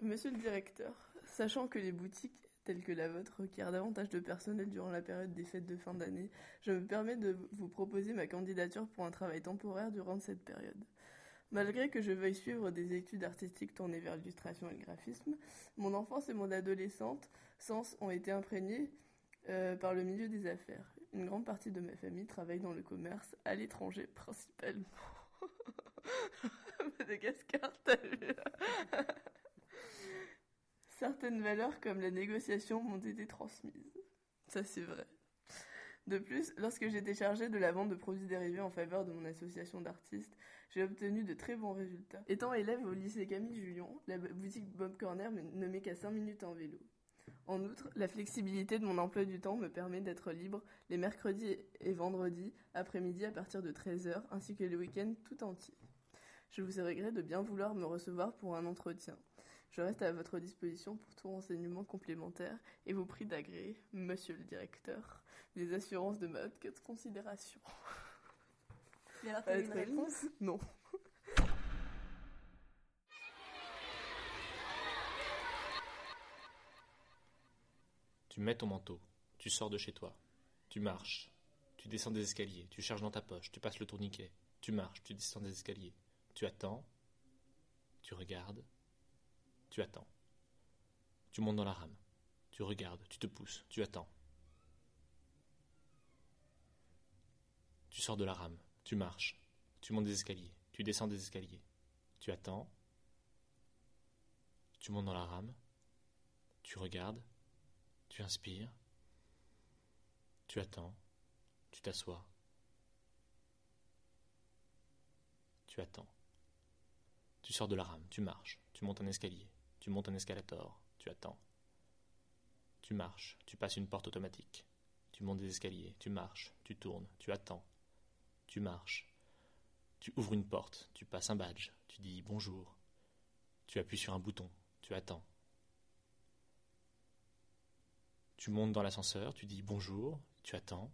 Monsieur le directeur, sachant que les boutiques telles que la vôtre requièrent davantage de personnel durant la période des fêtes de fin d'année, je me permets de vous proposer ma candidature pour un travail temporaire durant cette période. Malgré que je veuille suivre des études artistiques tournées vers l'illustration et le graphisme, mon enfance et mon adolescente ont été imprégnés euh, par le milieu des affaires. Une grande partie de ma famille travaille dans le commerce, à l'étranger principalement. *laughs* Madagascar, t'as vu Certaines valeurs comme la négociation m'ont été transmises. Ça c'est vrai. De plus, lorsque j'étais chargée de la vente de produits dérivés en faveur de mon association d'artistes, j'ai obtenu de très bons résultats. Étant élève au lycée Camille Julien, la boutique Bob Corner ne met qu'à 5 minutes en vélo. En outre, la flexibilité de mon emploi du temps me permet d'être libre les mercredis et vendredis après-midi à partir de 13h ainsi que les week-ends tout entiers. Je vous ai gré de bien vouloir me recevoir pour un entretien. Je reste à votre disposition pour tout renseignement complémentaire et vous prie d'agréer, monsieur le directeur, des assurances de ma haute considération. Et alors, t'as eu une réponse? Non. Tu mets ton manteau, tu sors de chez toi, tu marches, tu descends des escaliers, tu cherches dans ta poche, tu passes le tourniquet, tu marches, tu descends des escaliers, tu attends, tu regardes, tu attends. Tu montes dans la rame, tu regardes, tu te pousses, tu attends. Tu sors de la rame, tu marches, tu montes des escaliers, tu descends des escaliers, tu attends, tu montes dans la rame, tu regardes, tu inspires, tu attends, tu t'assois, tu attends. Tu sors de la rame, tu marches, tu montes un escalier, tu montes un escalator, tu attends. Tu marches, tu passes une porte automatique, tu montes des escaliers, tu marches, tu tournes, tu attends. Tu marches, tu ouvres une porte, tu passes un badge, tu dis bonjour, tu appuies sur un bouton, tu attends. Tu montes dans l'ascenseur, tu dis bonjour, tu attends.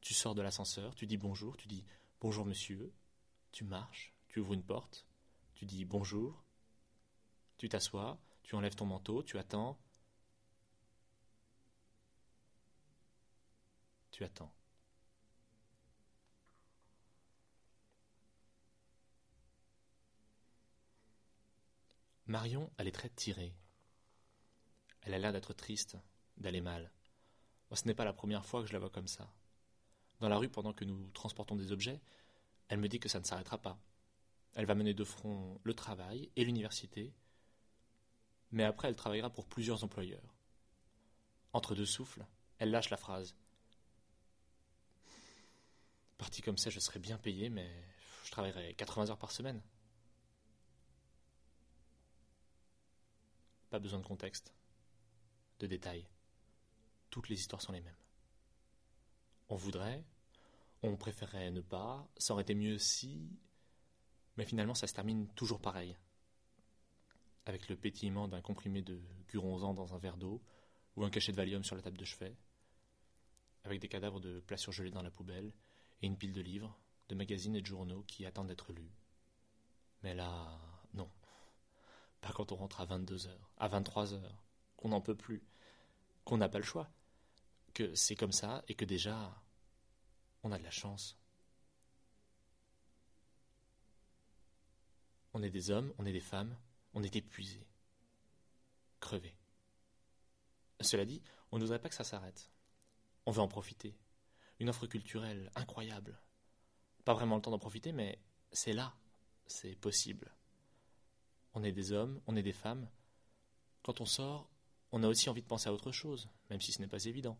Tu sors de l'ascenseur, tu dis bonjour, tu dis bonjour monsieur, tu marches, tu ouvres une porte, tu dis bonjour, tu t'assois, tu enlèves ton manteau, tu attends. Tu attends. Marion a les traits tirés. Elle a l'air d'être triste, d'aller mal. Ce n'est pas la première fois que je la vois comme ça. Dans la rue, pendant que nous transportons des objets, elle me dit que ça ne s'arrêtera pas. Elle va mener de front le travail et l'université, mais après elle travaillera pour plusieurs employeurs. Entre deux souffles, elle lâche la phrase. Parti comme ça, je serais bien payé, mais je travaillerai 80 heures par semaine. Pas besoin de contexte, détails. toutes les histoires sont les mêmes. On voudrait, on préférerait ne pas, ça aurait été mieux si... Mais finalement, ça se termine toujours pareil. Avec le pétillement d'un comprimé de guronzan dans un verre d'eau, ou un cachet de Valium sur la table de chevet, avec des cadavres de plats surgelés dans la poubelle, et une pile de livres, de magazines et de journaux qui attendent d'être lus. Mais là, non. Pas quand on rentre à 22 heures, à 23 heures, qu'on n'en peut plus, qu'on n'a pas le choix, que c'est comme ça et que déjà, on a de la chance. On est des hommes, on est des femmes, on est épuisés, crevés. Cela dit, on ne voudrait pas que ça s'arrête. On veut en profiter. Une offre culturelle incroyable. Pas vraiment le temps d'en profiter, mais c'est là, c'est possible. On est des hommes, on est des femmes. Quand on sort, on a aussi envie de penser à autre chose, même si ce n'est pas évident.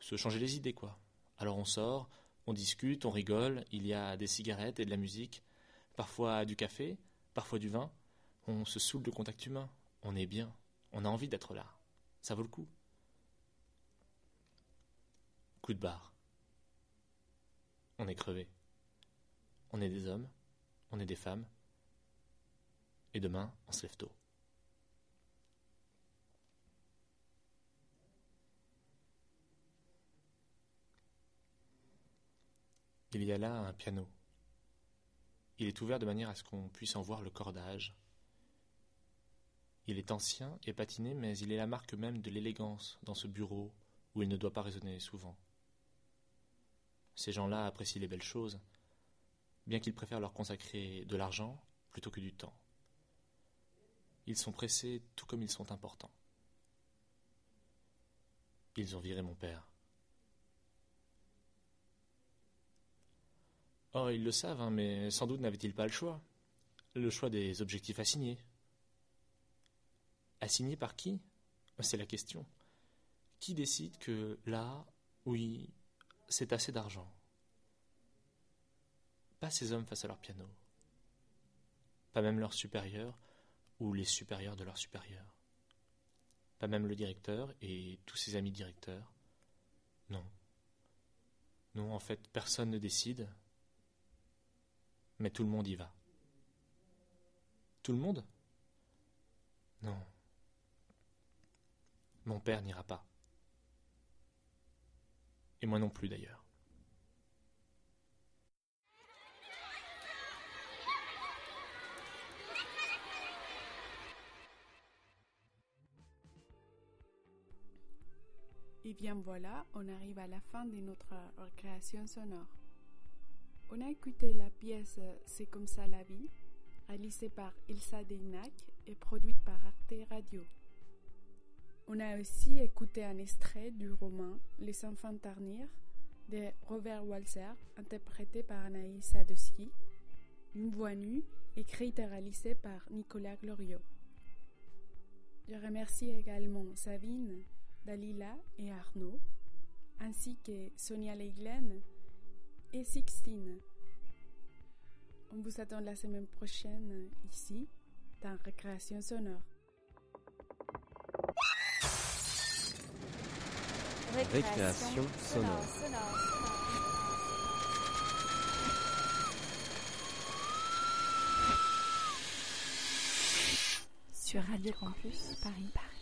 Se changer les idées, quoi. Alors on sort, on discute, on rigole, il y a des cigarettes et de la musique, parfois du café, parfois du vin. On se saoule de contact humain, on est bien, on a envie d'être là. Ça vaut le coup. Coup de barre. On est crevé. On est des hommes, on est des femmes. Et demain, on se lève tôt. Il y a là un piano. Il est ouvert de manière à ce qu'on puisse en voir le cordage. Il est ancien et patiné, mais il est la marque même de l'élégance dans ce bureau où il ne doit pas résonner souvent. Ces gens-là apprécient les belles choses, bien qu'ils préfèrent leur consacrer de l'argent plutôt que du temps. Ils sont pressés tout comme ils sont importants. Ils ont viré mon père. Oh, ils le savent, hein, mais sans doute n'avaient-ils pas le choix. Le choix des objectifs assignés. Assignés par qui? C'est la question. Qui décide que là, oui, c'est assez d'argent? Pas ces hommes face à leur piano. Pas même leurs supérieurs ou les supérieurs de leurs supérieurs. Pas même le directeur et tous ses amis directeurs. Non. Non, en fait, personne ne décide, mais tout le monde y va. Tout le monde? Non. Mon père n'ira pas. Et moi non plus d'ailleurs. Et bien voilà, on arrive à la fin de notre recréation sonore. On a écouté la pièce C'est comme ça la vie, réalisée par Ilsa Deignac et produite par Arte Radio. On a aussi écouté un extrait du roman Les enfants tarnir de Robert Walser, interprété par Anaïs Sadowski, une voix nue écrite et réalisée par Nicolas Gloriot. Je remercie également Savine, Dalila et Arnaud, ainsi que Sonia Leiglen et Sixtine. On vous attend la semaine prochaine ici, dans Récréation Sonore. Récréation sonore. Sur Radio Campus Paris. Paris.